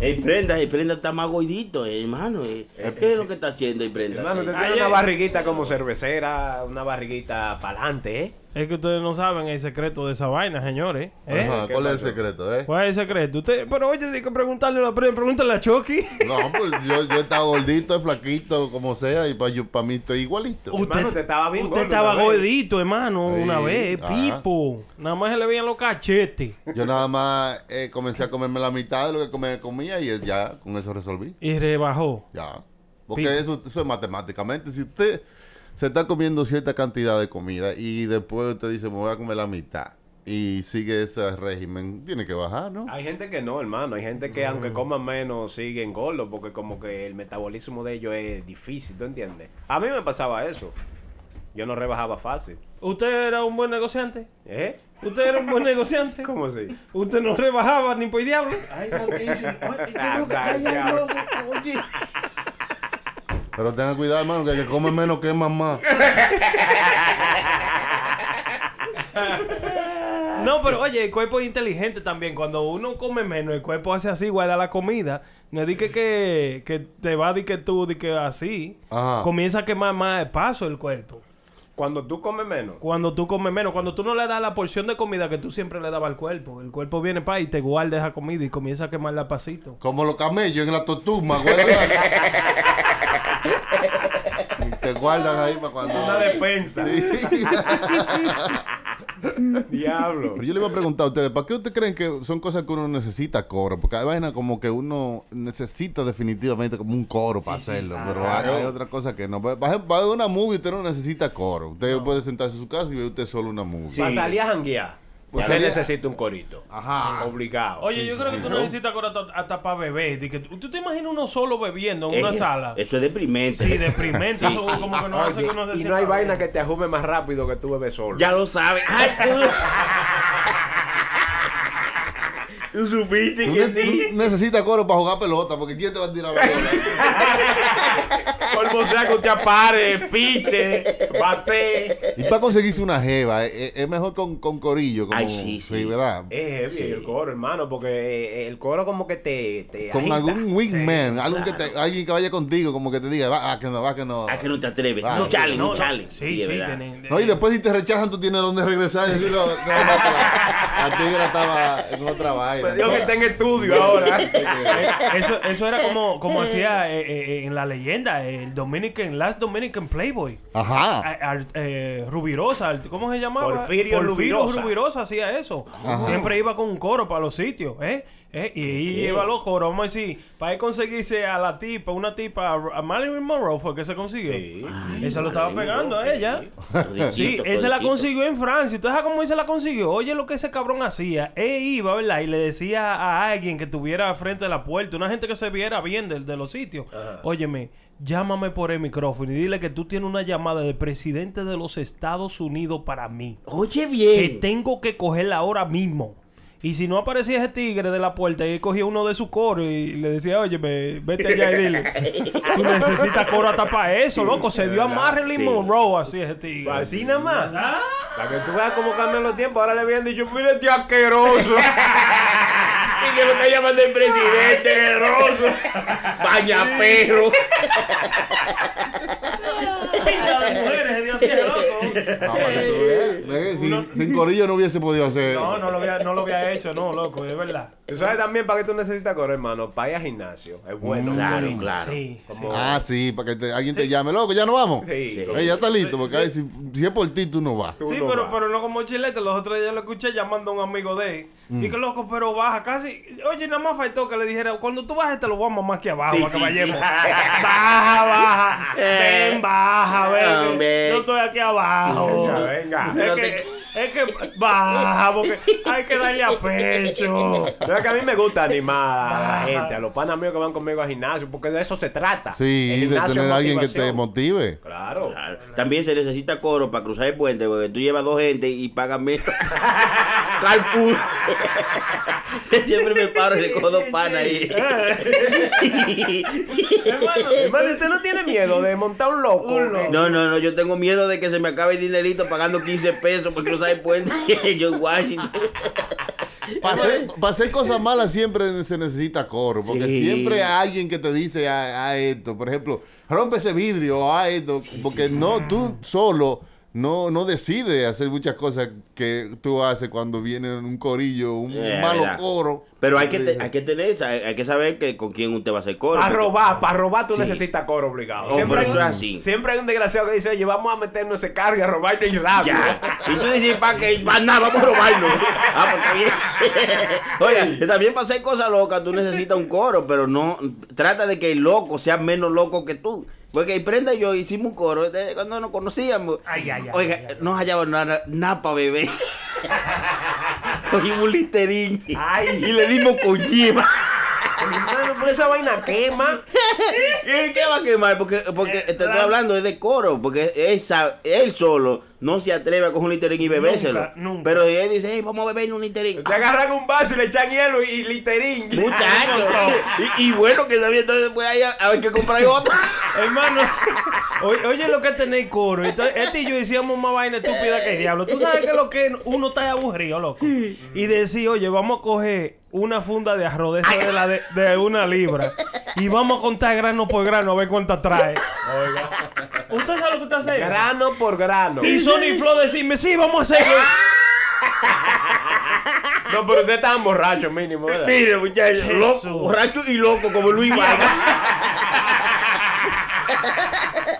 F: Ey, Prenda, el Prenda está más gordito, eh, hermano. eh. ¿Qué es lo que está haciendo el Prenda?
G: Hermano, usted tiene una barriguita como cervecera, una barriguita para adelante, ¿eh?
D: Es que ustedes no saben el secreto de esa vaina, señores. ¿eh?
C: Ajá, ¿Cuál es el secreto, eh?
D: ¿Cuál es el secreto? Usted, pero oye, hay que preguntarle a la pre- pregúntale a Chucky.
C: No, pues yo, yo estaba gordito, flaquito, como sea, y para pa mí estoy igualito.
G: Hermano, usted estaba bien
D: Usted
G: gordo
D: estaba gordito, hermano,
C: Sí,
D: una vez,
C: ajá.
D: pipo. Nada más se le veían los cachetes.
C: Yo nada más eh, comencé a comerme la mitad de lo que comía y ya con eso resolví.
D: Y rebajó.
C: Ya. Porque eso, eso es matemáticamente. Si usted se está comiendo cierta cantidad de comida y después usted dice, me voy a comer la mitad y sigue ese régimen, tiene que bajar, ¿no?
G: Hay gente que no, hermano. Hay gente que aunque coman menos siguen gordos porque como que el metabolismo de ellos es difícil, ¿tú entiendes? A mí me pasaba eso. Yo no rebajaba fácil.
D: ¿Usted era un buen negociante?
G: ¿Eh?
D: ¿Usted era un buen negociante?
G: ¿Cómo así?
D: ¿Usted no rebajaba ni por diablo?
C: Pero tenga cuidado, hermano, que el que come menos quema más.
D: No, pero oye, el cuerpo es inteligente también. Cuando uno come menos, el cuerpo hace así, guarda la comida. No es que, que, que te va de que tú, de que así.
C: Ajá.
D: Comienza a quemar más de paso el cuerpo.
G: Cuando tú comes menos.
D: Cuando tú comes menos, cuando tú no le das la porción de comida que tú siempre le dabas al cuerpo. El cuerpo viene para y te guarda esa comida y comienza a quemarla a pasito.
C: Como los camellos en la Y te guardan ahí para cuando...
G: Una despensa.
C: Sí.
G: Diablo.
C: Pero yo le iba a preguntar a ustedes, ¿para qué ustedes creen que son cosas que uno necesita coro? Porque hay vainas como que uno necesita definitivamente como un coro para hacerlo. pero hay, hay otra cosa que no. Para ver una movie usted no necesita coro. Usted puede sentarse en su casa y ver usted solo una movie.
G: Para salir a janguear,
C: Pues
G: usted
C: salir-
G: necesita un corito.
C: Ajá.
G: Obligado.
D: Oye, yo creo que tú
G: ¿no?
D: necesitas coro hasta, hasta para beber. ¿Tú te imaginas uno solo bebiendo en una sala?
F: Eso es deprimente.
D: Sí, deprimente. Eso como que no hace que uno se
G: y no hay
D: bien.
G: vaina que te ajume más rápido que tú bebes solo.
F: Ya lo sabes. Ay, tú... tú supiste que
C: ne-
F: sí.
C: necesitas coro para jugar pelota, porque ¿quién te va a tirar pelota?
G: Por sea que usted apare, piche, bate.
C: y para conseguirse una jeva, es, es- es mejor con, con corillo. Como,
F: Ay, sí, sí.
C: ¿verdad?
G: Es heavy el coro, hermano, porque eh, el coro como que te, te
C: Con
G: agita.
C: algún wingman, algún que te- alguien que vaya contigo, como que te diga, va, ah, que no, va, que no.
F: A que no te atreves.
C: Ah,
F: no chale, no,
D: no,
F: chale.
D: Sí, sí,
C: No, y después si te rechazan, tú tienes dónde regresar y decirlo. No, no, la, la tigra estaba en otra vaina.
G: Dijo que está en estudio ahora.
D: Eh, eso, eso era como, como hacía eh, eh, en la leyenda, el Dominican, Last Dominican Playboy.
C: Ajá.
D: A- a- eh, Rubirosa, ¿cómo se llamaba?
G: Porfirio Rubirosa.
D: Rubirosa hacía eso.
C: Ajá.
D: Siempre iba con un coro para los sitios, ¿eh? ¿Eh? Y los coros, vamos a decir, para conseguirse a la tipa, una tipa, a Marilyn Monroe fue que se consiguió.
G: Sí.
D: Esa lo estaba pegando a ella.
F: Todiquito,
D: Sí, él se la consiguió en Francia. ¿Usted sabe cómo se la consiguió? Oye, lo que ese cabrón hacía. Él iba, ¿verdad? Y le decía a alguien que estuviera frente de la puerta, una gente que se viera bien de, de los sitios. Óyeme, llámame por el micrófono y dile que tú tienes una llamada del presidente de los Estados Unidos para mí.
F: Oye
D: Que
F: bien.
D: tengo que cogerla ahora mismo. Y si no aparecía ese tigre de la puerta, y él cogía uno de sus coros y le decía, oye, vete allá y dile, tú necesitas coro hasta para eso, loco. Se dio a Marilyn
F: Sí.
D: Monroe así ese tigre.
G: Así nada más.
D: Ah.
G: Para que tú veas cómo cambian los tiempos. Ahora le habían dicho, mire este asqueroso.
F: Y que lo está llamando el presidente, guerroso. Baña perro.
D: De mujeres loco.
C: No, para que tú veas. Sin, corillo no hubiese podido hacer.
D: No, no lo había, no lo había hecho, no, loco, es verdad.
G: Tú sabes también para qué tú necesitas coro, hermano. Para ir al gimnasio. Es bueno.
F: Claro,
G: bonito.
F: claro.
D: Sí,
G: Como-
C: Ah, sí, para que te- alguien te llame, loco, ya no vamos.
G: Sí.
C: Ey, ya está listo, porque ahí, si, si es por ti, tú no vas.
G: Tú
D: Sí,
G: no
D: pero,
G: vas.
D: pero no como chilete. Los otros días lo escuché llamando a un amigo de él. Y que loco, pero baja casi. Oye, nada más faltó que le dijera: Cuando tú bajes, te lo vamos más que abajo
F: Sí, sí.
D: Baja, baja. Ven, baja, ven. Yo estoy aquí abajo.
G: Venga, venga.
D: Es
F: Pero
D: que
F: te-
D: Es que baja, porque hay que darle a pecho.
G: No, es que a mí me gusta animar a la gente, a los panas míos que van conmigo al gimnasio, porque de eso se trata.
C: Sí, de tener
G: es
C: alguien que te motive.
G: Claro.
F: Claro. También se necesita coro para cruzar el puente, porque tú llevas dos gente y pagas menos. Carpool. Siempre me paro y recojo dos panas ahí.
G: hermano, hermano, ¿usted no tiene miedo de montar un loco?
F: No, no, no, yo tengo miedo de que se me acabe el dinerito pagando 15 pesos por cruzar el puente. Washington.
C: Para hacer, cosas malas siempre se necesita coro, porque
F: Sí.
C: siempre hay alguien que te dice a, a esto, por ejemplo, rompe ese vidrio a esto, porque no tú solo no no decides hacer muchas cosas que tú haces cuando viene un corillo, un
F: Eh,
C: malo
F: verdad.
C: coro.
F: Pero hay que, te- hay que tener, hay, hay que saber que con quién usted va a hacer coro.
G: Para
F: porque-
G: robar, para robar tú
F: Sí.
G: necesitas coro obligado.
F: Oh, pero
G: hay
F: eso
G: un-
F: es así.
G: siempre hay un desgraciado que dice, oye, vamos a meternos ese carro y a el radio.
F: Ya. Y tú dices, ¿para qué? Para nada, vamos a robarlo. Ah, pues está bien. Que también para hacer cosas locas tú necesitas un coro, pero no. Trata de que el loco sea menos loco que tú. Porque Prenda y yo hicimos un coro de- cuando nos conocíamos.
D: Ay, ay, ay,
F: Oiga,
D: ay, ay.
F: no hallaban nada, nada para beber. Cogimos un listerín
G: Ay.
F: y le dimos con yema.
G: Hermano, por esa vaina quema.
F: ¿Y qué va a quemar? Porque, porque te estoy hablando es de coro, porque él, sa- él solo no se atreve a coger un literín y bebérselo.
D: Nunca, nunca.
F: Pero él dice, hey, vamos a beber un literín.
G: Te agarran un vaso y le echan hielo y literín.
F: Muchachos. y, y bueno que sabía, entonces después hay a, a ver que comprar otra.
D: Hermano, oye, oye lo que tener coro. Entonces, este y yo decíamos más vaina estúpida que el diablo. Tú sabes que lo que uno está aburrido, loco. Y decir, oye, vamos a coger una funda de arroz de, esa de, la de, de una libra y vamos a contar grano por grano a ver cuántas trae. ¿Usted sabe lo que usted hace?
G: Grano por grano.
D: Y Sony Flow decirme, sí, vamos a hacerlo.
G: No, pero ustedes estaban borrachos mínimo, ¿verdad?
F: Mire, muchachos, loco, borracho y loco como Luis Vargas.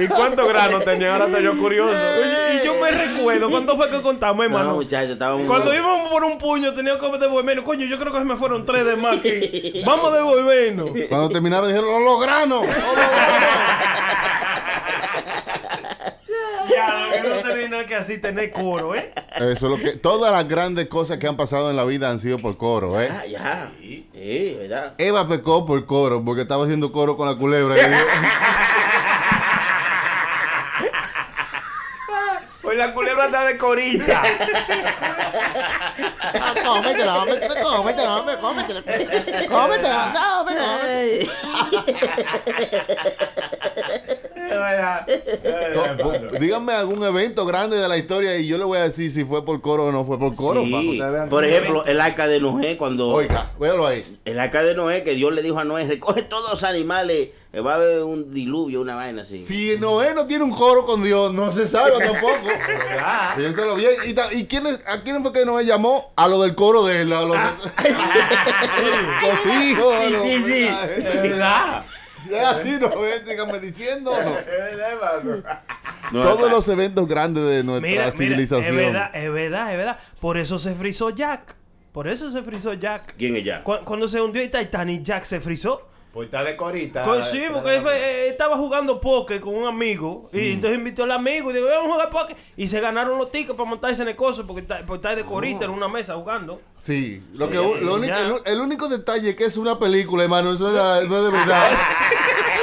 G: ¿Y cuántos granos tenía? Ahora estoy yo curioso.
D: Oye, y yo me recuerdo, ¿cuánto fue que contamos,
F: No,
D: hermano?
F: muchachos, estábamos.
D: Cuando íbamos por un puño tenía que devolvernos. Coño, yo creo que se me fueron tres de más que... Vamos a devolvernos.
C: Cuando terminaron dijeron, "Lo logramos".
D: Ya, que no tenía nada que así tener coro, ¿eh?
C: Eso es lo que todas las grandes cosas que han pasado en la vida han sido por coro, ¿eh?
F: Ah, ya. Sí, ¿verdad?
C: Eva pecó por coro porque estaba haciendo coro con la culebra. y dijo,
G: Pues la culebra está de corita.
C: cómetela, hombre, cómetela, hombre, cómetela. Cómetela, no, hombre, cómetela. Díganme algún evento grande de la historia y yo le voy a decir si fue por coro o no fue por coro.
F: Sí.
C: para
F: Por ejemplo, el arca de Noé, cuando.
C: Oiga, véalo ahí.
F: El arca de Noé, que Dios le dijo a Noé: recoge todos los animales, que va a haber un diluvio, una vaina así.
C: Si Noé no tiene un coro con Dios, no se salva tampoco. Piénselo bien. ¿Y, y quiénes, a quién fue que Noé llamó? A lo del coro de él. A los, los hijos. a los-
F: sí, sí.
G: ¿Verdad?
C: Es así, Noé, díganme diciendo o no.
F: No,
C: Todos
F: acá.
C: los eventos grandes de nuestra
D: Mira, mira,
C: civilización.
D: es verdad, es verdad, es verdad. Por eso se frizó Jack. Por eso se frizó Jack.
F: ¿Quién es ya?
D: Cu- Cuando se hundió el Titanic, Jack se frizó.
G: Pues está de corita.
D: Co- sí, porque él, fue- eh, estaba jugando póker con un amigo. Y entonces invitó al amigo y dijo, vamos a jugar póker. Y se ganaron los tickets para montarse en el coso porque está, porque está de corita en una mesa jugando.
C: Sí, lo que, lo único- el, el único detalle es que es una película, hermano. Eso era- no es de verdad.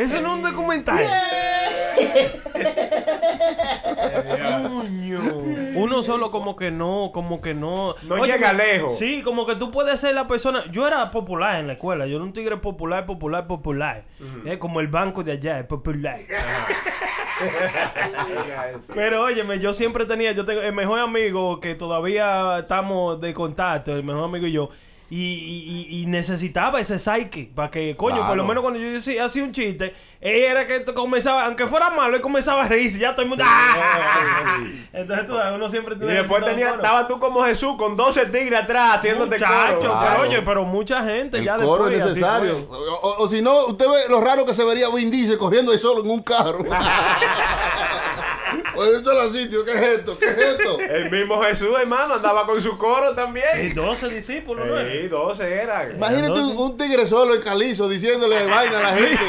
D: Eso no es un documental. Coño. Uno solo como que no, como que no.
G: No llega lejos.
D: Sí, como que tú puedes ser la persona. Yo era popular en la escuela. Yo era un tigre popular, popular, popular. Es como el banco de allá, es popular. Pero óyeme, yo siempre tenía, yo tengo el mejor amigo que todavía estamos de contacto, el mejor amigo y yo. Y, y- y- y necesitaba ese psyche para que, coño, por lo menos cuando yo decía, hacía un chiste, él era que comenzaba, aunque fuera malo, él comenzaba a reírse, ya todo el mundo. ¡ah! Entonces tú uno siempre
G: Y
D: tiene
G: después tenía, estaba tú como Jesús con 12 tigres atrás haciéndote
D: Muchacho,
G: coro.
D: pero
C: Claro.
D: oye, pero mucha gente
C: El
D: ya
C: coro
D: después.
C: es
D: así
C: necesario.
D: fue.
C: O, o- o si no, usted ve lo raro que se vería Vin Diesel corriendo ahí solo en un carro. Oye, esto es sitio, ¿qué es esto? ¿Qué es esto?
G: El mismo Jesús, hermano, andaba con su coro también.
D: Y 12 discípulos, ¿no?
G: Sí, 12 eran.
C: Imagínate un, un tigre solo en calizo diciéndole vaina a la gente.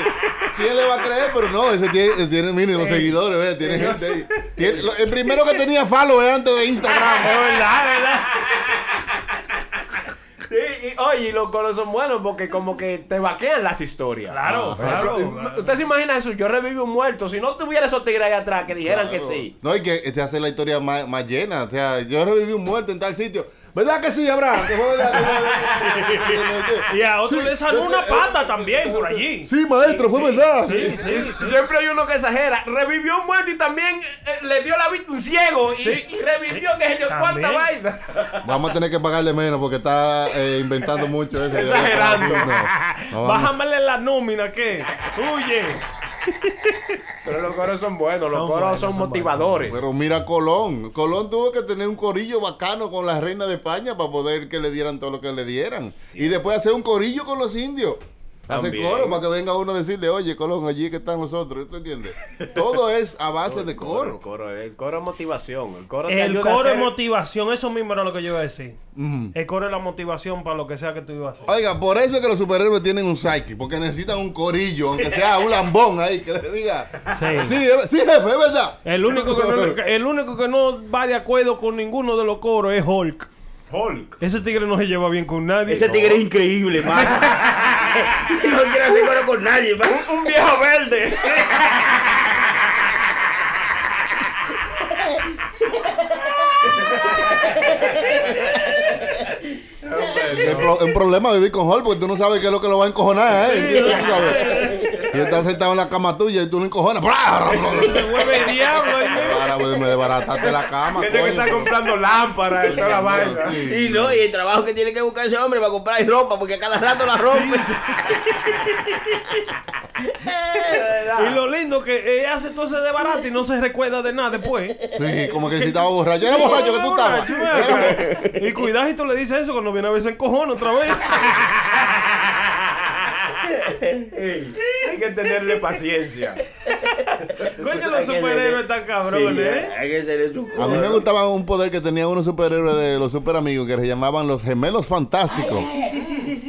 C: ¿Quién le va a creer? Pero no, ese tiene, tiene miren, los seguidores, ¿ves? Tiene gente ahí. Tiene- lo- el primero que tenía follow es antes de Instagram.
D: Es verdad, es verdad.
G: Y, oye, y los coros son buenos porque como que te vaquean las historias.
D: Claro,
G: ejemplo,
D: claro, claro.
G: Usted se imagina eso, yo reviví un muerto. Si no tuviera esos tigres ahí atrás que dijeran que sí.
C: No, y que te hace la historia más, más llena. O sea, yo reviví un muerto en tal sitio. ¿Verdad que sí, Abraham?
D: Y a otro
C: Sí,
D: le salió una pata también por allí.
C: Sí, maestro, fue verdad.
D: Sí, sí, sí.
G: Siempre hay uno que exagera. Revivió un muerto y también eh, le dio la vista a un ciego. Y,
D: Sí.
G: y revivió que yo cuánta vaina.
C: Vamos a tener que pagarle menos porque está eh, inventando mucho eso.
G: Exagerando.
D: Bájamele la nómina, ¿qué? Huye.
G: Pero los coros son buenos, los coros
D: buenos,
G: son
D: son
G: motivadores.
C: Pero mira Colón. Colón tuvo que tener un corillo bacano con la reina de España para poder que le dieran todo lo que le dieran. Y después hacer un corillo con los indios.
G: También.
C: coro para que venga uno a decirle, oye, Colón, allí que están los otros. ¿Tú entiendes? Todo es a base de coro.
G: coro, el coro es motivación. El coro te
D: El
G: ayuda a
D: coro es motivación, eso mismo era lo que yo iba a decir. El coro es la motivación para lo que sea que tú ibas a hacer.
C: Oiga, por eso es que los superhéroes tienen un psyche, porque necesitan un corillo, aunque sea un lambón ahí, que le diga.
D: Sí.
C: Sí, es- sí, jefe, es verdad.
D: El único, que no, el único que no va de acuerdo con ninguno de los coros es Hulk.
G: Hulk.
D: Ese tigre no se lleva bien con nadie.
F: Ese tigre es increíble, man. No quiere hacer coro con nadie, man.
G: Un, un viejo verde.
C: Es un problema vivir con Hulk porque tú no sabes qué es lo que lo va a encojonar, ¿eh? Tú sabes. Y está sentado en la cama tuya y tú lo encojonas.
D: Se vuelve diablo. ahí mismo.
C: Ahora pues, me desbarataste la cama.
G: Tiene que estar comprando lámparas y toda la vaina.
C: Sí.
F: Y no, y el trabajo que tiene que buscar ese hombre para comprar ropa, porque a cada rato la rompe.
D: Y lo lindo que ella hace todo ese desbarate y no se recuerda de nada después.
C: Sí, como que si estaba borracho. Era borracho que tú estabas.
D: Y cuidadito le dice eso cuando viene a ver se encojona otra vez.
G: Hay que tenerle paciencia.
D: Coño, los superhéroes están cabrones, ¿eh?
F: Hay que ser su
C: A mí me gustaba un poder que tenían unos superhéroes de los super amigos que se llamaban los gemelos fantásticos.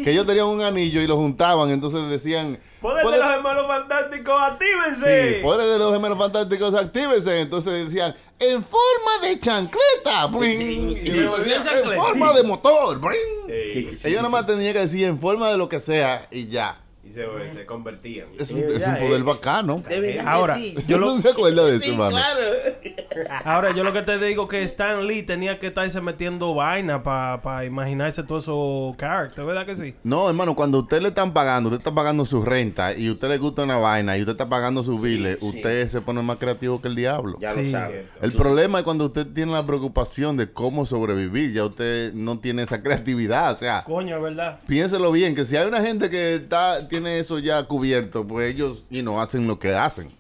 C: Que ellos tenían un anillo y lo juntaban, entonces decían.
G: Poder de
C: "Poder-
G: los hermanos fantásticos, actívense.
C: Sí, poderes de los gemelos fantásticos, actívense. Entonces decían, en forma de chancleta. bring". Y luego decían, en
D: chancleta.
C: forma de motor. bring".
G: Sí.
C: Ellos nada más tenían que decir en forma de lo que sea y ya.
G: Y se, se convertían.
C: Es un, es un poder bacano.
D: Ahora,
C: Yo
D: yo lo,
C: no se acuerda de eso, mano.
D: ahora yo lo que te digo que Stan Lee tenía que estarse metiendo vaina para imaginarse todos esos characters, ¿verdad que sí?
C: No, hermano, cuando usted le están pagando, usted está pagando su renta y usted le gusta una vaina y usted está pagando sus biles, usted se pone más creativo que el diablo.
F: Ya
D: Sí.
F: lo sabe.
C: El problema es cuando usted tiene la preocupación de cómo sobrevivir, ya usted no tiene esa creatividad, o sea,
D: Coño, es verdad.
C: piénselo bien, que si hay una gente que está tiene eso ya cubierto, pues ellos y no hacen lo que hacen.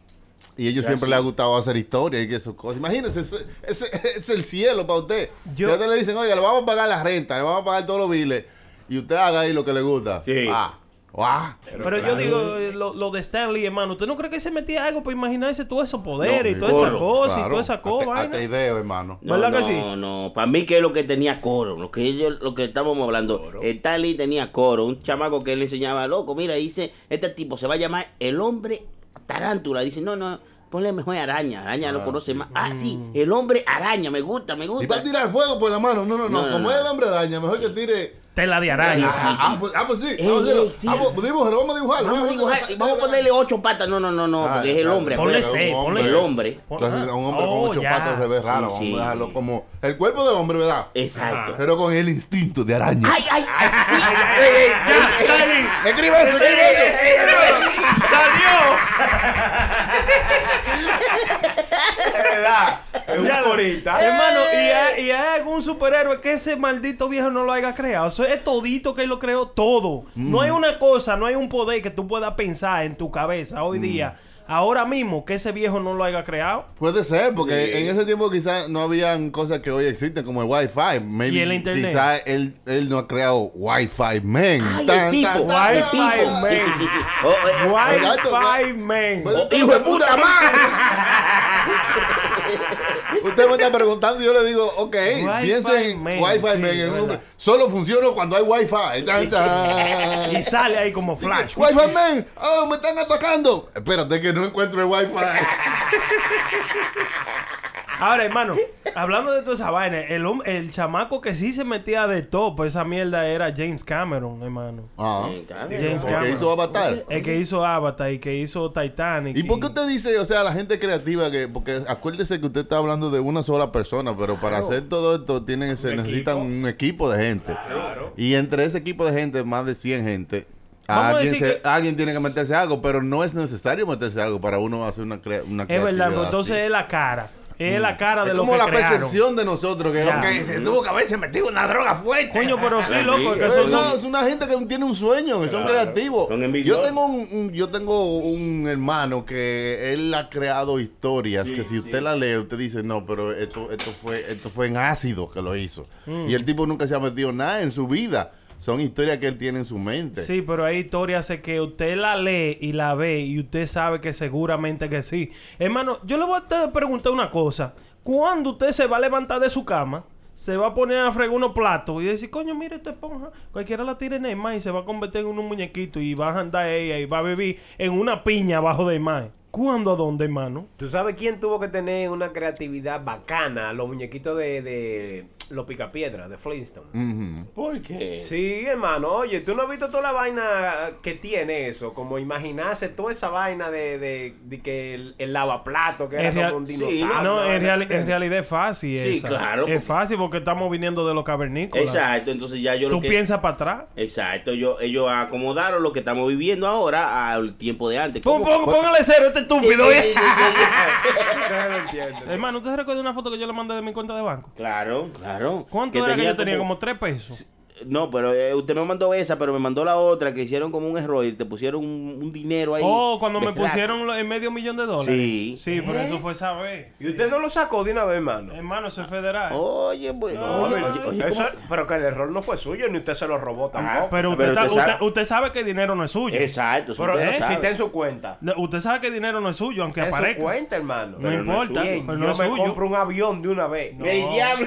C: Y ellos siempre les ha gustado hacer historia y esas cosas. Imagínense, eso, eso es el cielo para usted.
D: Yo-
C: usted le dicen, oiga, le vamos a pagar la renta, le vamos a pagar todos los biles. Y usted haga ahí lo que le gusta.
F: Sí.
C: Ah, ah.
D: Pero, yo digo, eh, lo, lo de Stan Lee, hermano, ¿usted no cree que se metía algo para imaginarse todos esos poderes y todas esas
C: Claro,
D: cosas y esas cosas?
C: Hasta- hasta
D: vaina?
C: ideo, hermano.
F: No,
D: ¿Verdad
F: no,
D: que sí?
F: no. Para mí que es lo que tenía coro. Lo que ellos, lo que estábamos hablando. Stanley tenía coro. Un chamaco que le enseñaba, loco, mira, dice, este tipo se va a llamar el hombre tarántula. Dice, no, no, ponle mejor araña. Araña lo conoce más. Ah, sí, el hombre araña, me gusta, me
C: Y va a
F: gusta.
C: tirar fuego por la mano. No, no, no.
F: No, no,
C: Como
F: no.
C: es el hombre araña, mejor que tire.
D: Tela de araña.
C: Ah, ah, pues, ah, pues sí. Vamos a
F: sí.
C: Ah, pues, dibújalo, vamos a dibujarlo.
F: Vamos a dibujar vamos a ponerle ocho patas. No, no, no, no, porque es el hombre.
D: Ponle seis, ponle.
F: El hombre.
C: Entonces, a un hombre
D: Oh,
C: con ocho
D: ya.
C: patas se ve raro.
F: Sí,
C: Vamos
F: sí.
C: a dejarlo como el cuerpo de hombre, ¿verdad?
F: Exacto.
C: Pero con el instinto de araña.
F: Ay, ay, ay, ey, ey, ey.
C: Escribe eso, escribe eso.
G: Es verdad. Es un
D: Ya,
G: corita.
D: Hermano, y hay, y hay algún superhéroe que ese maldito viejo no lo haya creado. Eso es todito que él lo creó todo. No hay una cosa, no hay un poder que tú puedas pensar en tu cabeza hoy día, ahora mismo, que ese viejo no lo haya creado.
C: Puede ser, porque en ese tiempo quizás no habían cosas que hoy existen como el Wi-Fi. Maybe
D: Y el internet.
C: Quizás él, él no ha creado Wi-Fi Man.
F: Ay,
C: Tan,
F: el tipo.
D: Wi-Fi
C: tan.
D: Man.
F: Sí, sí, sí, sí. Oh, eh,
C: Exacto,
D: Wi-Fi Man.
F: Hijo de puta, man.
C: Usted me está preguntando y yo le digo, ok,
D: Wi-Fi
C: piensen
D: man,
C: Wi-Fi
D: sí,
C: man. en un-. Solo funciona cuando hay Wi-Fi.
D: Y sale ahí como flash.
C: Wi-Fi man, oh, me están atacando. Espérate que no encuentro el Wi-Fi.
D: Ahora, hermano, hablando de toda esa vaina, el, el chamaco que sí se metía de top, esa mierda era James Cameron, hermano.
C: Ah,
D: James
C: el que
D: Cameron.
C: hizo Avatar.
D: El que hizo Avatar y que hizo Titanic.
C: ¿Y por qué usted dice, o sea, la gente creativa que, porque acuérdese que usted está hablando de una sola persona, pero para hacer todo esto tienen, se necesitan un equipo de gente. Y entre ese equipo de gente, más de 100 gente, alguien,
D: decir
C: se-
D: que-
C: alguien tiene que meterse algo, pero no es necesario meterse algo para uno hacer una, crea- una
D: Es verdad, entonces
C: así.
D: es la cara. Es la cara de
C: Es
D: lo
C: como
D: que
C: la
D: crearon.
C: percepción de nosotros, que ok, se tuvo que haberse metido una droga fuerte.
D: Coño, pero sí, loco, que
C: Es
D: eso
C: una,
D: son-
C: es una gente que tiene un sueño, que son creativos.
F: Son
C: yo tengo un, un- yo tengo un hermano que él ha creado historias que si usted la lee, usted dice, no, pero esto, esto fue, esto fue en ácido que lo hizo.
D: Mm.
C: Y el tipo nunca se ha metido nada en su vida. Son historias que él tiene en su mente.
D: Sí, pero hay historias que usted la lee y la ve y usted sabe que seguramente que sí. Hermano, yo le voy a te preguntar una cosa. ¿Cuándo usted se va a levantar de su cama? Se va a poner a fregar unos platos y decir, coño, mire esta esponja. Cualquiera la tire en el mar y se va a convertir en un muñequito y va a andar ella y va a vivir en una piña abajo del mar. ¿Cuándo a dónde, hermano?
G: ¿Tú sabes quién tuvo que tener una creatividad bacana? Los muñequitos de, de los picapiedras, de Flintstone.
F: ¿Por qué?
G: Sí, hermano, oye, tú no has visto toda la vaina que tiene eso, como imaginarse toda esa vaina de, de, de que el, el lavaplato, que era
D: En real-
G: como un
F: sí,
G: dinosaurio.
D: no, en, real- en realidad es fácil.
F: Sí,
D: esa.
F: claro,
D: Es
F: porque-
D: fácil porque estamos viniendo de los cavernícolas.
F: Exacto, entonces ya yo lo
D: Tú
F: que...
D: piensas para atrás.
F: Exacto, yo, ellos acomodaron lo que estamos viviendo ahora al tiempo de antes.
D: Pon-
F: ¿Cómo?
D: pon- Póngale cero, este estúpido.
F: Sí, sí, sí, sí,
G: Ustedes no entienden.
D: Hermano, ¿usted se recuerda una foto que yo le mandé de mi cuenta de banco?
F: Claro, claro.
D: ¿Cuánto era que yo tenía? Como tres pesos.
F: No, pero eh, usted me mandó esa, pero me mandó la otra que hicieron como un error y te pusieron un, un dinero ahí.
D: Oh, cuando me pusieron lo- en medio millón de dólares.
F: Sí.
D: Sí, pero eso fue esa vez.
G: ¿Y usted no lo sacó de una vez, hermano?
D: Hermano, eso es federal.
F: Oye, pues.
D: No,
F: oye,
D: oye,
F: oye, oye,
G: Eso-
F: ¿cómo?
G: pero que el error no fue suyo, ni usted se lo robó tampoco.
D: pero usted,
F: pero
D: está-
F: usted sabe-
D: usted- usted sabe que el dinero no es suyo.
F: Exacto, eso
G: Pero
F: usted lo
G: eh, si
F: sabe.
G: está en su cuenta.
D: No, Usted sabe que el dinero no es suyo, aunque
G: En su
D: aparezca.
G: cuenta, hermano.
D: No
F: Pero no es
D: importa,
F: suyo.
G: Bien,
D: pero
G: yo
D: no es
G: me
D: suyo.
G: compro un avión de una vez.
F: El diablo.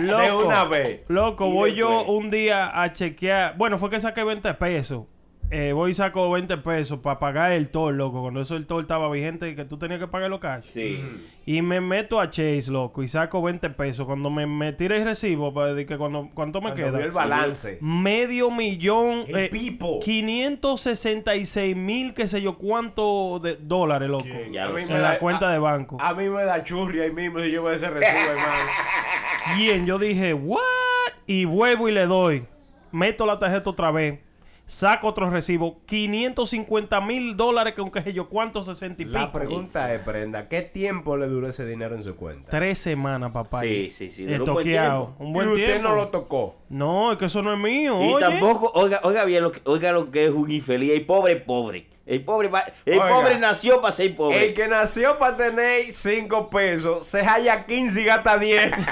D: Loco,
G: De una vez.
D: Loco,
F: Y
D: voy yo un día a chequear. Bueno, fue que saqué 20 pesos. Eh, voy y saco 20 pesos para pagar el toll, loco. Cuando eso el toll estaba vigente y que tú tenías que pagar los cash.
F: Sí.
D: Y me meto a Chase, loco, y saco 20 pesos. Cuando me, me tire el recibo, para decir que cuando, ¿cuánto me
G: Cuando
D: queda?
G: vio el balance.
D: Medio millón.
G: El pipo.
D: 566 mil, qué sé yo, cuánto de dólares, loco.
F: Ya
G: A
D: En
G: da-
D: la cuenta de banco.
G: A mí me da churri ahí mismo si yo veo ese recibo, hermano.
D: Bien, yo dije, ¿what? Y vuelvo y le doy. Meto la tarjeta otra vez. Saco otro recibo. 550 mil dólares con qué sé yo, ¿cuánto? 60 y pico.
G: La pregunta es, Prenda, ¿qué tiempo le duró ese dinero en su cuenta?
D: Tres semanas, papá.
F: Sí, sí, sí, duró un buen tiempo.
D: Un
G: Y usted
D: tiempo.
G: no lo tocó.
D: No, es que eso no es mío.
F: Y
D: oye.
F: tampoco, oiga, oiga bien lo que, oiga lo que es un infeliz. El pobre, pobre. El pobre, el
G: Oiga.
F: pobre nació para ser pobre.
G: El que nació para tener 5 pesos, se halla 15 y gasta 10.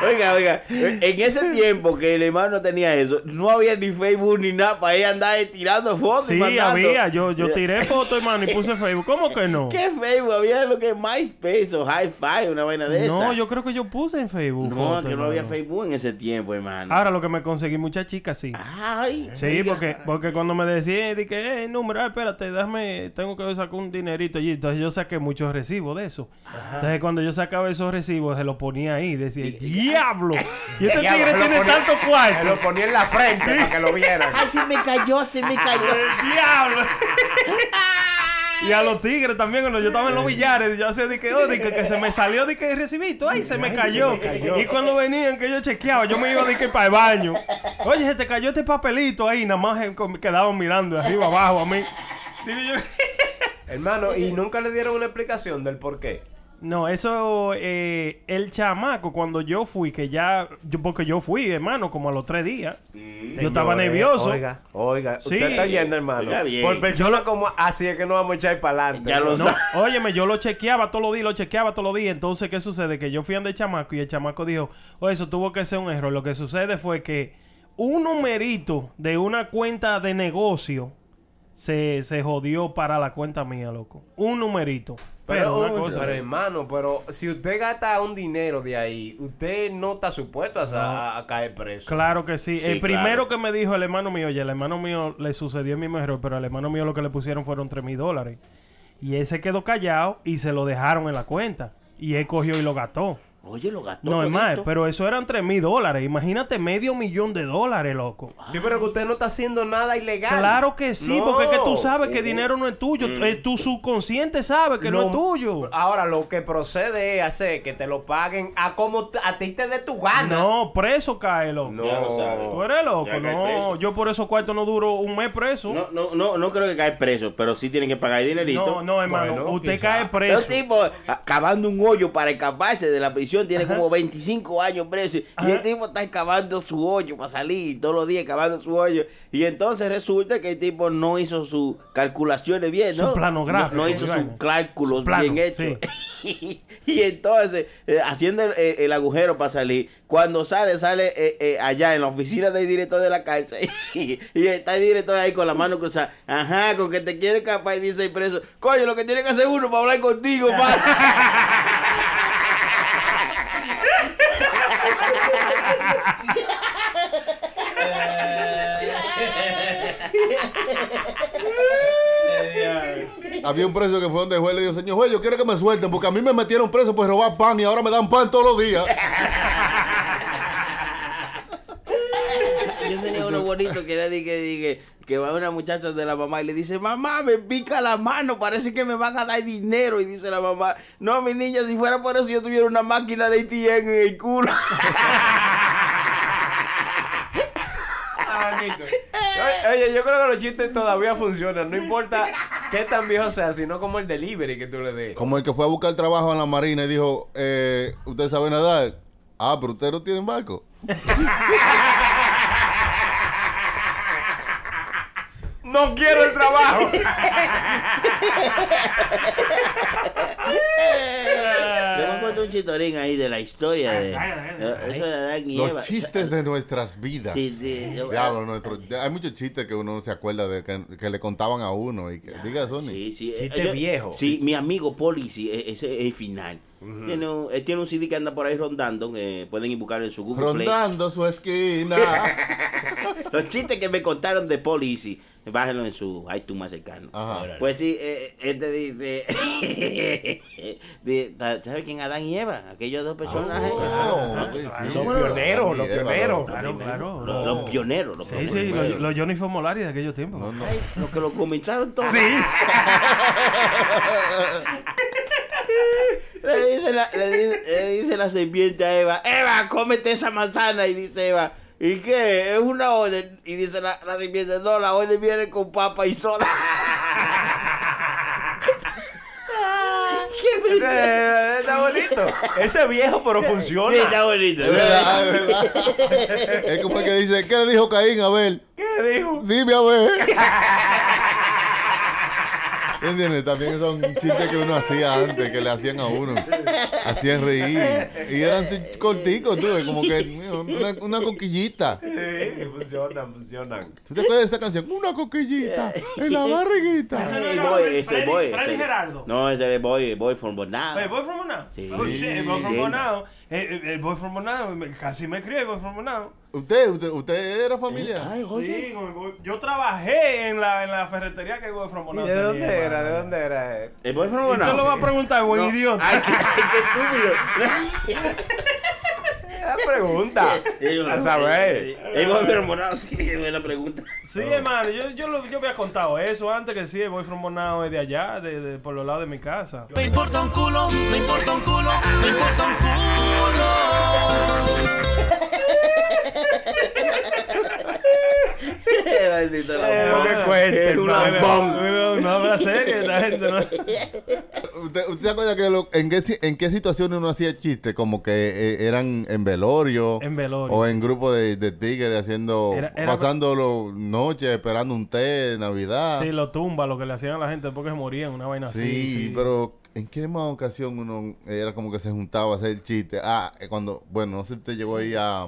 F: Oiga, oiga, en ese tiempo que el hermano tenía eso, no había ni Facebook ni nada para ella andar tirando fotos. y
D: Sí,
F: mandando.
D: había. Yo, yo tiré fotos, hermano, y puse Facebook. ¿Cómo que no?
F: ¿Qué Facebook? Había lo que MySpace o Hi-Fi, una vaina de
D: No,
F: esa.
D: yo creo que yo puse en Facebook.
F: No,
D: fotos,
F: que no había
D: hermano.
F: Facebook en ese tiempo, hermano.
D: Ahora lo que me conseguí, muchas chicas, sí.
F: Ay.
D: Sí, porque, porque cuando me dije, eh, número, ah, espérate, déjame, tengo que sacar un dinerito allí. Entonces yo saqué muchos recibos de eso. Entonces cuando yo sacaba esos recibos, se los ponía ahí. Decía, ¡Diablo! Y este tigre
G: se
D: tiene
G: ponía-
D: tanto
G: Se
D: cuarto.
G: lo ponía en la frente para que lo vieran.
F: Ay, se me cayó, se me cayó.
D: ¡El diablo! Y a los tigres también, cuando yo estaba en los billares, yo hacía de que, oh, de que, que se me salió de que recibito, ay, se me cayó. Y cuando venían que yo chequeaba, yo me iba de que para el baño. Oye, se te cayó este papelito ahí, nada más eh, quedaban mirando de arriba abajo a mí. Digo yo,
G: Hermano, ¿y nunca le dieron una explicación del por qué?
D: No, eso, eh, el chamaco, cuando yo fui, que ya, yo, porque yo fui, hermano, como a los tres días. yo estaba nervioso.
G: Oiga, oiga,
D: Sí.
G: usted está yendo, hermano. Por persona como así es que no vamos a echar para adelante.
F: Ya lo
D: No, óyeme, yo lo chequeaba todos los días, lo chequeaba todos los días. Entonces, ¿qué sucede? Que yo fui ande chamaco y el chamaco dijo, oye, eso tuvo que ser un error. Lo que sucede fue que un numerito de una cuenta de negocio se, se jodió para la cuenta mía, loco. Un numerito. Pero, una
G: pero,
D: cosa.
G: hermano, pero si usted gasta un dinero de ahí, usted no está supuesto a, a- a caer preso.
D: Claro que sí.
G: Sí,
D: el
G: claro.
D: primero que me dijo el hermano mío, y el hermano mío le sucedió el mismo error, pero al hermano mío lo que le pusieron fueron 3 mil dólares. Y él se quedó callado y se lo dejaron en la cuenta. Y él cogió y lo gastó.
F: Oye, lo gastó.
D: No, es más, pero eso eran 3 mil dólares. Imagínate medio millón de dólares, loco.
G: Sí, pero que usted no está haciendo nada ilegal.
D: Claro que sí,
G: No.
D: porque es que tú sabes que el dinero no es tuyo. Eh, Tu subconsciente sabe que no, es tuyo.
G: Ahora, lo que procede es hacer que te lo paguen a como a ti te dé tu gana.
D: No, preso cae, loco.
G: No. Ya lo sabes.
D: Tú eres loco,
F: Ya
D: no. Yo por esos cuartos no duro un mes preso.
F: No, no, no, no creo que cae preso, pero sí tienen que pagar dinerito.
D: No, no, hermano.
G: Bueno,
D: usted
G: quizá.
D: cae
F: Los
D: preso.
F: tipos ah, cavando un hoyo para escaparse de la prisión, tiene como 25 años preso. Y el tipo está cavando su hoyo para salir todos los días cavando su hoyo. Y entonces resulta que el tipo no hizo sus calculaciones bien,
D: Su
F: ¿no?
D: plano
F: No-
D: gráfico,
F: No, hizo sus cálculos
D: Su plano,
F: bien hechos. y entonces, eh, haciendo el, el- agujero para salir, cuando sale, sale eh, eh, allá en la oficina del director de la cárcel. y está el director ahí con la mano cruzada. Ajá, con que te quiere escapar y dice preso, coño, lo que tiene que hacer uno para hablar contigo.
C: Había un preso que fue donde el juez le dijo, señor juez, yo quiero que me suelten porque a mí me metieron preso por robar pan y ahora me dan pan todos los días.
F: Yo tenía uno bonito que era de que, dije, que va una muchacha de la mamá y le dice, mamá, me pica la mano, parece que me van a dar dinero. Y dice la mamá, no, mi niña, si fuera por eso yo tuviera una máquina de ATM en el culo.
G: Oye, yo creo que los chistes todavía funcionan. No importa qué tan viejo sea, sino como el delivery que tú le des.
C: Como el que fue a buscar trabajo en la marina y dijo, eh, ¿usted sabe nadar? Ah, pero usted no tiene barco.
G: No quiero el trabajo.
F: Yo me acuerdo un chitorín ahí de la historia de eso de Adán y Eva.
C: Los chistes de nuestras vidas.
F: Sí, sí, yo-
C: Diablo, nuestro- hay muchos chistes que uno no se acuerda de que, que le contaban a uno. Y que, diga, Sony.
F: Sí, sí.
G: Chiste
F: Eh, yo-
G: viejo.
F: Sí, mi amigo Policy, e- ese es el final. Tiene, un, él tiene un CD que anda por ahí rondando. eh, pueden ir buscarlo en su Google Play.
C: Rondando su esquina.
F: Los chistes que me contaron de Policy, bájenlo en su iTunes más cercano.
C: Ajá.
F: Pues sí, eh, este dice. ¿Sabes quién? Adán y Eva, aquellos dos personajes.
C: Ah, sí, sí. Bueno,
G: pioneros, los pioneros.
D: Claro, claro.
F: Los, los pioneros, los
D: Sí,
F: pioneros.
D: sí, los, los Johnny Formolari de aquellos tiempos.
C: No, no.
F: Ay, los que lo comenzaron todos.
D: Sí.
F: Le dice, la, le, dice, le dice la serpiente a Eva, Eva, cómete esa manzana. Y dice Eva, ¿y qué? Es una orden. Y dice la, la serpiente, no, la orden viene con papa y soda. ¿Qué me-
G: Eh, Está bonito. Ese es viejo, pero
F: Sí,
G: funciona.
F: está bonito.
C: Es verdad, es verdad. Es como el que dice, ¿qué le dijo Caín a ver?
G: ¿Qué le dijo?
C: Dime a ver. ¿Entiendes? También son chistes que uno hacía antes, que le hacían a uno. Hacían reír. Y eran corticos, tú, como que una, una coquillita.
G: Sí, funcionan, funcionan.
C: ¿Tú te acuerdas de esta canción? Una coquillita en la barriguita.
F: Ese el boy, ese boy.
D: Freddy
F: ese-
D: Gerardo.
F: No, ese es el boy, el boy from Bonao.
D: Boy from Bonao.
F: Sí.
D: Oh shit, boy from. Bonao. El, el- el boy from Bonao. Casi me crié el boy from Bonao.
C: ¿Usted, usted, usted era familia?
F: Ay, oye.
D: Sí, con el boy- yo trabajé en la, en la ferretería que el boy from
G: ¿Y
D: Bonao.
G: de dónde
D: tenía,
G: era? ¿De dónde era? él?
F: El boy from
D: Y
F: Bonao.
D: tú lo vas a preguntar, buen
F: No.
D: idiota.
F: Ay, qué, qué estúpido.
G: La pregunta. A saber.
F: El boy from Bonao, sí, es la pregunta.
D: Sí, hermano, yo, yo, lo- yo había contado eso antes que sí, el boy from Bonao es de allá, de, de- por los lados de mi casa.
L: Me importa un culo, me importa un culo, me importa un culo.
F: Maldito lambón.
G: lo que cuente,
F: Es un
G: hermano.
F: lambón.
D: No, habla serio esta gente, ¿no?
C: ¿Usted, usted se acuerda que lo- en, qué, en qué situaciones uno hacía chistes? Como que eh, eran en velorio.
D: En velorio,
C: O en grupo de, de tigres haciendo.
D: Era- era-
C: pasando los noches esperando un té, Navidad.
D: Sí, lo tumba, lo que le hacían a la gente porque se morían, una vaina
C: Sí,
D: así.
C: pero ¿en qué más ocasión uno era como que se juntaba a hacer chiste? Ah, eh, cuando, bueno, no sé si usted llegó ahí a,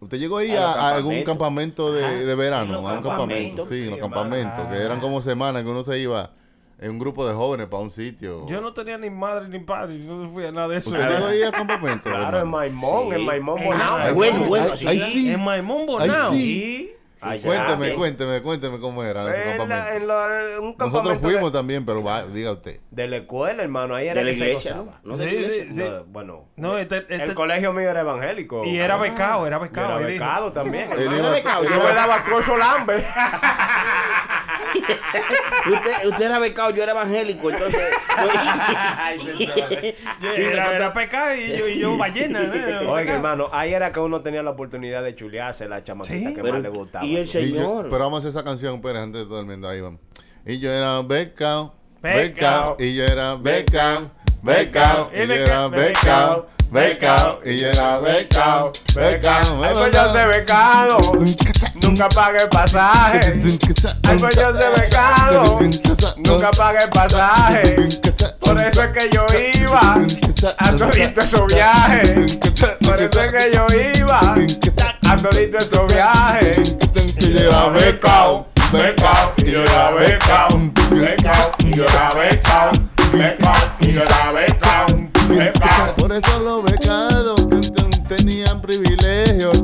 C: ¿Usted llegó ahí
F: A
C: a,
F: los
C: a algún campamento de, de verano?
F: los
C: a un campamento. Sí, los
D: Sí,
C: campamentos. Que eran como semanas que uno se iba en un grupo de jóvenes para un sitio.
D: Yo no tenía ni madre ni padre, yo no fui a nada de eso.
C: ¿Usted llegó ahí a campamento?
G: Claro,
C: hermano?
G: en Maimón,
F: Sí.
G: en Maimón Bonao.
F: bueno, bueno, sí.
C: sí.
D: En Maimón Bonao.
C: sí.
G: Allá.
C: Cuénteme, cuénteme, cuénteme cómo era ese
G: En, la-
C: campamento.
G: en la- en un
C: Nosotros
G: de-
C: fuimos también, pero va, diga usted.
G: de, la escuela, hermano. Ahí era
F: De la
G: que se
F: iglesia. ¿no? ¿No de la
D: Sí,
F: iglesia?
D: sí, sí.
G: No, bueno,
D: No, este- este-
G: el colegio mío era evangélico.
D: Y era
G: Ah.
D: becado, era becado.
G: Era becado también. Yo me daba crocho lambe.
F: usted, usted era becado, yo era evangélico, entonces.
D: Yo- Era, era pecado y yo, y yo ballena. ¿eh?
G: Oiga, hermano, ahí era que uno tenía la oportunidad de chulearse la chamaquita
D: Sí.
G: que
F: Pero-
G: más le gustaba.
F: y el
G: eso.
C: Y yo-
F: Señor.
C: pero vamos a hacer esa canción, espera, antes de todo el mundo ahí vamos. Y yo era Becao.
D: becao,
C: y yo era becao, becao, y yo era becao, becao, y yo era becao, becao.
G: Ay, pues yo sé becado. Nunca pague pasaje. Ay, pues yo sé becado. Nunca pague pasaje. Por eso es que yo iba a todito esos viajes. Por eso es que yo iba a todito esos viajes.
C: Y era becao, becao, y era becao,
G: Becao, y era becao. Becao, y era becao. Becao.
C: Por eso tun, tun, tenían privilegios,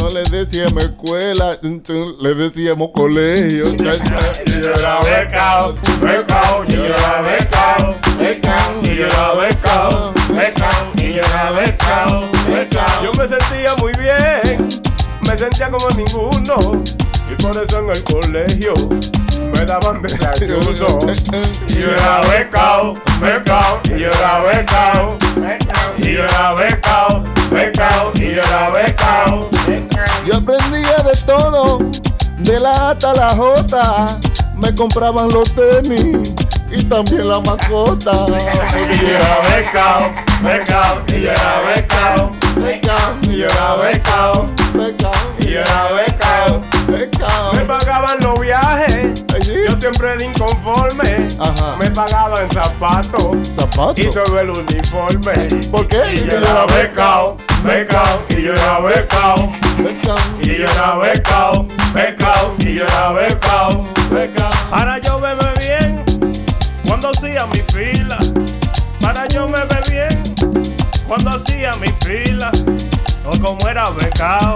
C: no les decíamos escuela, les decíamos colegio.
G: yo era becao, becao, y yo era becao, becao, y yo era becao, becao, y yo era becao, becao. Yo me sentía muy bien, me sentía como ninguno, y por eso en el colegio me daban desayuno. Y yo era becao, becao, y yo era becao, y yo era becao, becao, y yo era becao.
C: Yo aprendía de todo, de la A hasta la J. Me compraban los tenis y también la mascota.
G: Y yo era becao, becao, y yo era becao,
C: Becao,
G: y yo era becao,
C: becao,
G: y yo era becao.
C: becao.
G: Me pagaban los viajes. Yo siempre de inconforme.
C: Ajá.
G: Me pagaban zapatos
C: Zapatos.
G: y todo el uniforme.
C: ¿Por qué?
G: Y yo era becao, becao, y yo era becao, y yo era becao, becao, y yo era becao,
C: becao.
D: Para yo verme bien cuando hacía mi fila. Para yo me bien cuando hacía mi fila. O como era becao,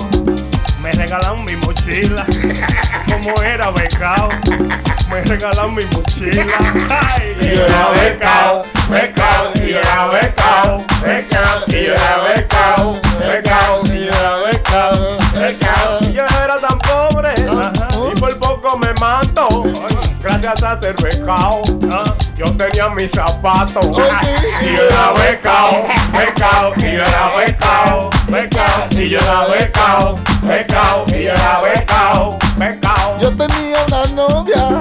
D: me regalaron mi mochila. Como era becao, me regalaron mi mochila.
G: Y era becao, becao, y era becao, becao, y era becao, becao, y yo era becao, becao. Por poco me mato. Gracias a ser becao, yo tenía mis zapatos. Y yo era becao, becao, y yo era becao, becao, y yo era becao, becao, y yo era becao, becao.
C: Yo tenía una novia,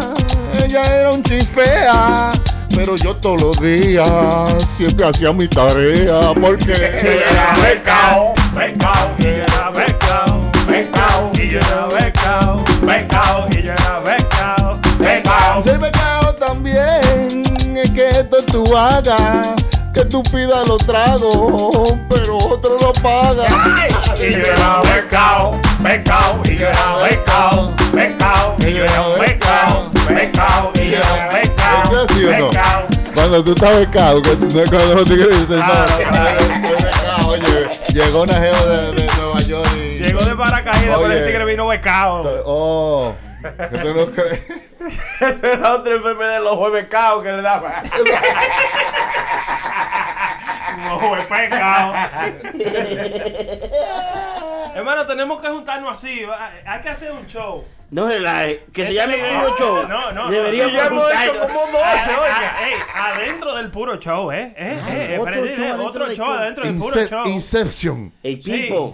C: ella era un chifea. Pero yo todos los días siempre hacía mi tarea
G: Y yo
C: porque
G: era becao, becao, y yo era becao, becao, y yo era becao, becao, y yo era becao, becao.
C: Ser becado también es que esto tú hagas, que tú pidas los tragos, pero otro lo paga.
G: Y yo era becao, becao, y yo era becao, becao, y yo era becao, becao, y yo era becao,
C: ¿Es así o no?
G: becao.
C: Cuando tú estás becado, que tú no es cuando los tigres dicen, no. Oye, llegó una de, de Nueva York y...
D: Llegó de paracaídas, pero el tigre vino becao.
C: Oh, que tú no crees.
G: Esa era otra enfermedad de los ojos becados que le daba.
D: No, es pecado. Hermano, tenemos que juntarnos así. Hay que hacer un show.
F: No relaje, que se
D: Este
F: llame
D: video-
F: puro show.
D: No, no,
F: Deberíamos juntarnos.
D: como 12, oiga. Ey, adentro del puro show, ¿eh? eh,
F: Ah,
D: eh,
F: otro show
D: eh,
F: adentro
D: otro show adentro del puro show.
C: Inception.
F: El
D: Sí.
F: people.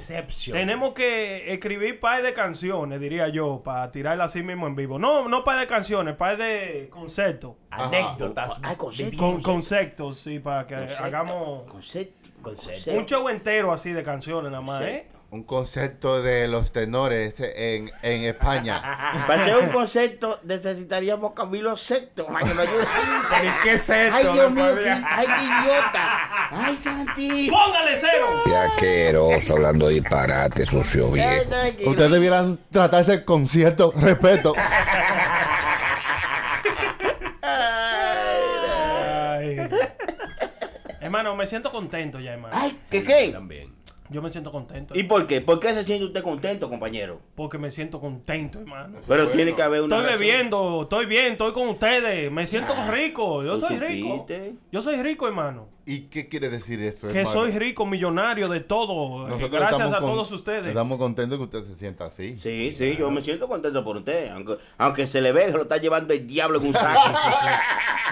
D: Tenemos que escribir par de canciones, diría yo, para tirarla así mismo en vivo. No, no par de canciones, par de conceptos.
G: Anécdotas.
F: Concepto.
D: Con conceptos, sí, para que hagamos
F: Concepto. Concepto.
D: un show entero así de canciones nada más, ¿eh?
C: Un concepto de los tenores en, en España.
F: Para hacer un concepto necesitaríamos Camilo Sexto para que nos ayude.
D: ¿Pero y qué sexto,
F: Ay, Dios mío, ay, qué idiota. Ay, Santi.
D: ¡Póngale cero!
M: Qué asqueroso hablando disparate, sucio viejo.
C: Ustedes debieran tratarse con cierto respeto.
D: Ay. Hermano, me siento contento ya, hermano.
F: Ay, ¿qué qué?
G: También.
D: Yo me siento contento.
F: ¿Y por qué? ¿Por qué se siente usted contento, compañero?
D: Porque me siento contento, hermano.
F: Pero tiene que haber una
D: Estoy
F: razón.
D: bebiendo, estoy bien, estoy con ustedes. Me siento rico. Yo
F: ¿tú
D: soy rico. Yo soy rico, hermano.
C: ¿Y qué quiere decir eso,
D: Que
C: hermano?
D: soy rico, millonario de todo.
C: Nosotros
D: Gracias a
C: con-
D: todos ustedes.
C: Estamos contentos que usted se sienta así.
F: Sí, sí, yo me siento contento por usted. Aunque, aunque se le ve que lo está llevando el diablo en un saco.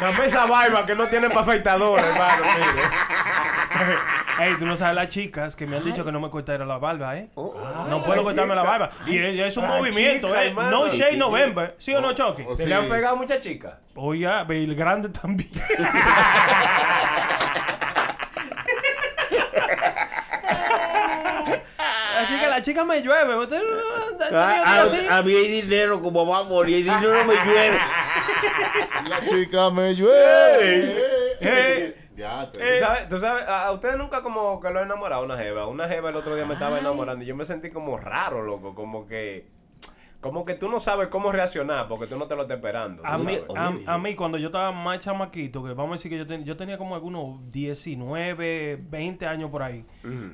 G: Dame esa barba que no tiene para afeitador, hermano. Mire.
D: Ey, tú no sabes las chicas que me han dicho que no me cortara la barba, ¿eh?
F: Oh.
D: no puedo cortarme la barba. Y es, es un
G: Ah,
D: movimiento,
G: chica,
D: ¿eh?
G: hermano.
D: No Shade November. ¿Sí o no, Chucky?
G: ¿Se le han pegado muchas chicas?
D: Oye, ve, el grande también. la chica, la chica me llueve. Usted no-
F: Ah,
D: así.
F: a, a mí hay dinero como va a morir. El dinero me llueve.
C: La chica me llueve.
D: Eh,
C: Ya, te-
G: ¿Tú sabes, tú sabes, a, a ustedes nunca como que lo he enamorado una jeva. Una jeva el otro día me estaba enamorando y yo me sentí como raro, loco. Como que... Como que tú no sabes cómo reaccionar porque tú no te lo estás esperando.
D: A mí, a, a mí, cuando yo estaba más chamaquito, que vamos a decir que yo, ten- yo tenía como algunos 19, 20 años por ahí,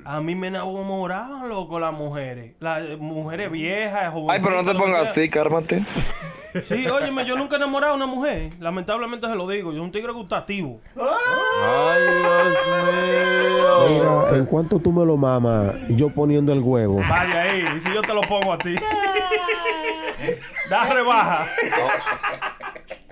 D: a mí me enamoraban, loco, las mujeres. Las eh, mujeres viejas, jovencitas.
N: Ay, pero no te pongas así, cármate.
D: Sí, óyeme, yo nunca he enamorado a una mujer. Lamentablemente se lo digo. Yo soy un tigre gustativo.
C: Ay, Dios mío.
O: Mira, en cuanto tú me lo mamas, yo poniendo el huevo.
D: Vaya ahí, y si yo te lo pongo a ti. da rebaja.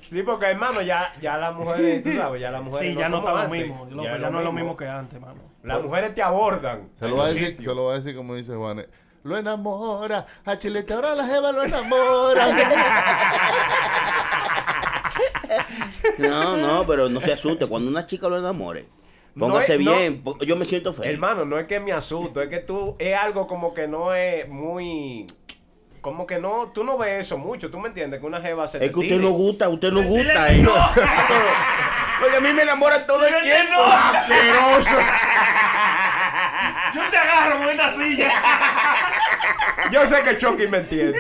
G: Sí, porque hermano, ya, ya las mujeres, tú sabes, ya las mujeres.
D: Sí, ya no está lo mismo. ya, no es lo mismo que antes, mano.
G: Las mujeres te abordan.
C: Se lo, va a decir, se lo va a decir como dice Juan. Lo enamora. A Chilete ahora la jeva lo enamora.
F: No, no, pero no se asuste. Cuando una chica lo enamore,
G: No
F: póngase
G: es-
F: bien. Yo me siento feliz.
G: Hermano, no es que me asusto, es que tú es algo como que no es muy. Como que no, tú no ves eso mucho, tú me entiendes, que una jeva se
F: Es
G: te
F: que usted
G: tire.
F: no gusta, usted no gusta. eh. Porque a mí me enamora todo el tiempo. Asqueroso.
D: Yo te agarro con esta silla.
G: Yo sé que Chucky me entiende.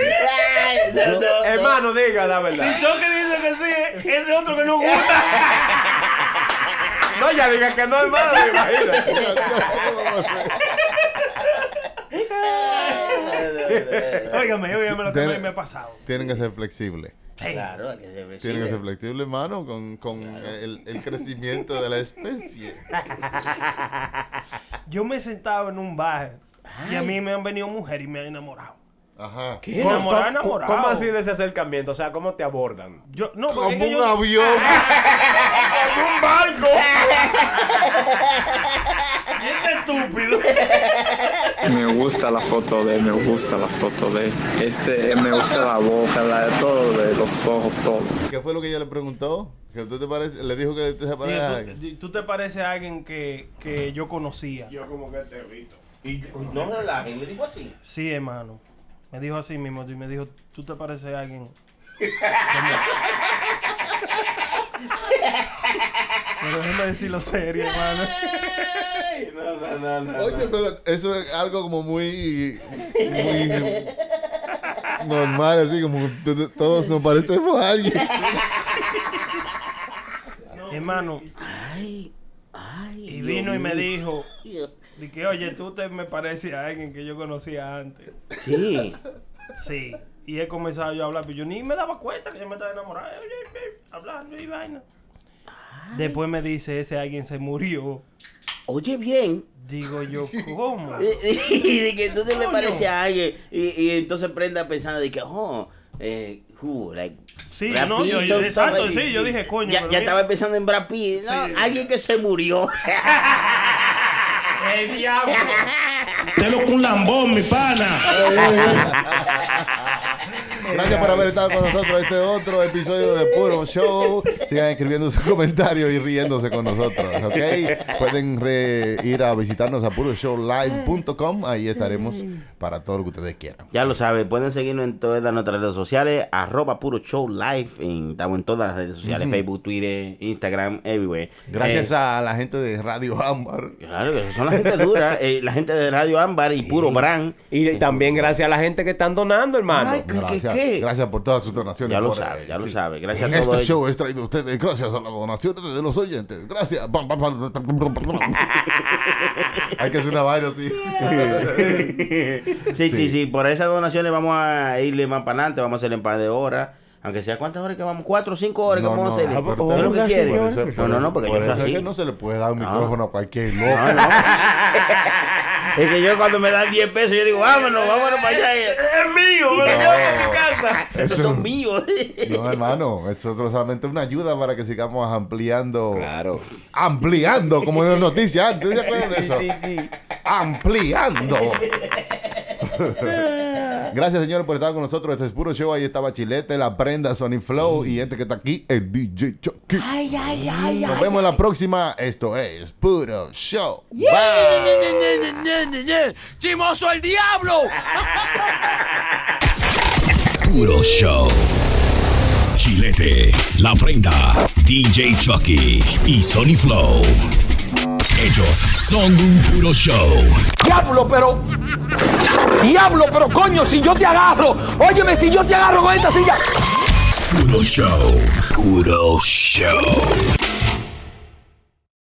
F: no, no,
G: Hermano, diga la verdad.
D: Si Choque dice que sí, ese otro que no gusta.
G: No, ya diga que no, hermano, imagínate.
D: Óigame, óigame lo que me, ha pasado.
C: Tienen que ser flexibles.
F: Claro, hay que ser
C: Tienen que
F: flexible.
C: ser flexibles, hermano, con, con el, el crecimiento de la especie.
D: Yo me he sentado en un bar y a mí me han venido mujeres y me han enamorado.
C: Ajá.
D: ¿Qué?
G: ¿Cómo,
D: Enamorado,
G: cómo-
D: enamorado.
G: cómo así de ese acercamiento? O sea, ¿cómo te abordan?
D: Yo, no,
C: Como
D: porque es que
C: un
D: yo-
C: avión.
G: ¡Como un barco!
D: Estúpido.
N: Me gusta la foto de él, me gusta la foto de él. Este, me gusta la boca, la de todo, de los ojos, todo.
C: ¿Qué fue lo que ella le preguntó? ¿Que usted te parece? Le dijo que usted se parece a
D: Digo,
C: alguien.
D: tú, tú te pareces a alguien que, que yo conocía.
G: Yo como que te evito.
F: Y no relajen, le digo así.
D: Sí, hermano. Me dijo así mismo. Y me dijo, tú te pareces a alguien. Pero déjame decirlo serio, hermano.
F: No, no, no, no.
C: Oye, pero eso es algo como muy. muy normal, así como todos nos parecemos a alguien.
D: Hermano,
F: Ay, ay.
D: y
F: Dios
D: vino y me dijo, de que, oye, tú te me pareces a alguien que yo conocía antes.
F: Sí.
D: Sí. Y he comenzado yo a hablar, pero yo ni me daba cuenta que yo me estaba enamorando. Hablando y vaina. Después me dice, ese alguien se murió.
F: Oye bien.
D: Digo yo, ¿cómo?
F: y de que te me
D: Coño.
F: pareces a alguien. Y, y entonces prenda pensando de que, oh, eh, who, like.
D: Sí,
F: Brad
D: no,
F: Pitt,
D: yo- yo- exacto, sí, yo dije, coño,
F: Ya,
D: pero
F: ya
D: mira.
F: estaba pensando en Brad Pitt. No,
D: Sí.
F: alguien que se murió.
D: ¡El diablo!
A: Te lo con lambón, mi pana.
C: Gracias por haber estado con nosotros este otro episodio de Puro Show. Sigan escribiendo sus comentarios y riéndose con nosotros, ¿ok? Pueden re- ir a visitarnos a puroshowlive.com. Ahí estaremos para todo lo que ustedes quieran.
F: Ya lo saben, pueden seguirnos en todas nuestras redes sociales, arroba puro show live, en- estamos en todas las redes sociales. Facebook, Twitter, Instagram, everywhere.
C: Gracias
F: Eh,
C: a la gente de Radio Ámbar.
F: Claro, que son la gente dura, eh, la gente de Radio Ámbar y Puro Brand.
G: Y también gracias a la gente que están donando, hermano.
F: Ay, ¿qué, qué,
C: Gracias, gracias por todas sus donaciones.
F: Ya lo
C: por,
F: sabe, ya lo
C: sí.
F: sabe. Gracias
C: En
F: a todos
C: este
F: ellos.
C: show es traído a ustedes gracias a las donaciones de los oyentes. Gracias. Hay que hacer una vaina así.
F: sí, sí, sí, por esas donaciones vamos a irle más para adelante, vamos a hacer el par de horas. Aunque sea cuántas horas que vamos, cuatro o cinco horas que
C: No,
F: vamos a hacer.
C: por
F: ¿Qué es lo que quiere?
C: por eso-
F: No, no, no, porque
C: por
F: yo
C: eso
F: soy
C: es
F: así.
C: que no se le puede dar un
F: No.
C: micrófono a cualquier loco.
F: No, no. es que yo cuando me dan 10 pesos, yo digo, vámonos, vámonos para allá. Es mío, me lo llevo a mi casa. Esos
C: Eso-
F: son míos.
C: No, hermano, esto es solamente una ayuda para que sigamos ampliando.
G: Claro.
C: Ampliando, como en las noticias antes. ¿Se acuerdan de eso?
F: Sí, sí.
C: Ampliando. Gracias, señores, por estar con nosotros. Este es puro show. Ahí estaba Chilete, La Prenda, Sony Flow y este que está aquí, el DJ Chucky.
L: Ay, ay, ay,
C: Nos
L: ay.
C: vemos en la próxima. Esto es puro show.
L: Yeah, yeah, yeah, yeah, yeah, yeah, yeah. ¡Chimoso el diablo!
P: Puro Show. Chilete, La Prenda, DJ Chucky y Sony Flow. Ellos son un puro show.
Q: Diablo, pero. Diablo, pero coño, si yo te agarro. Óyeme, si yo te agarro con esta silla.
P: Puro show. Puro show.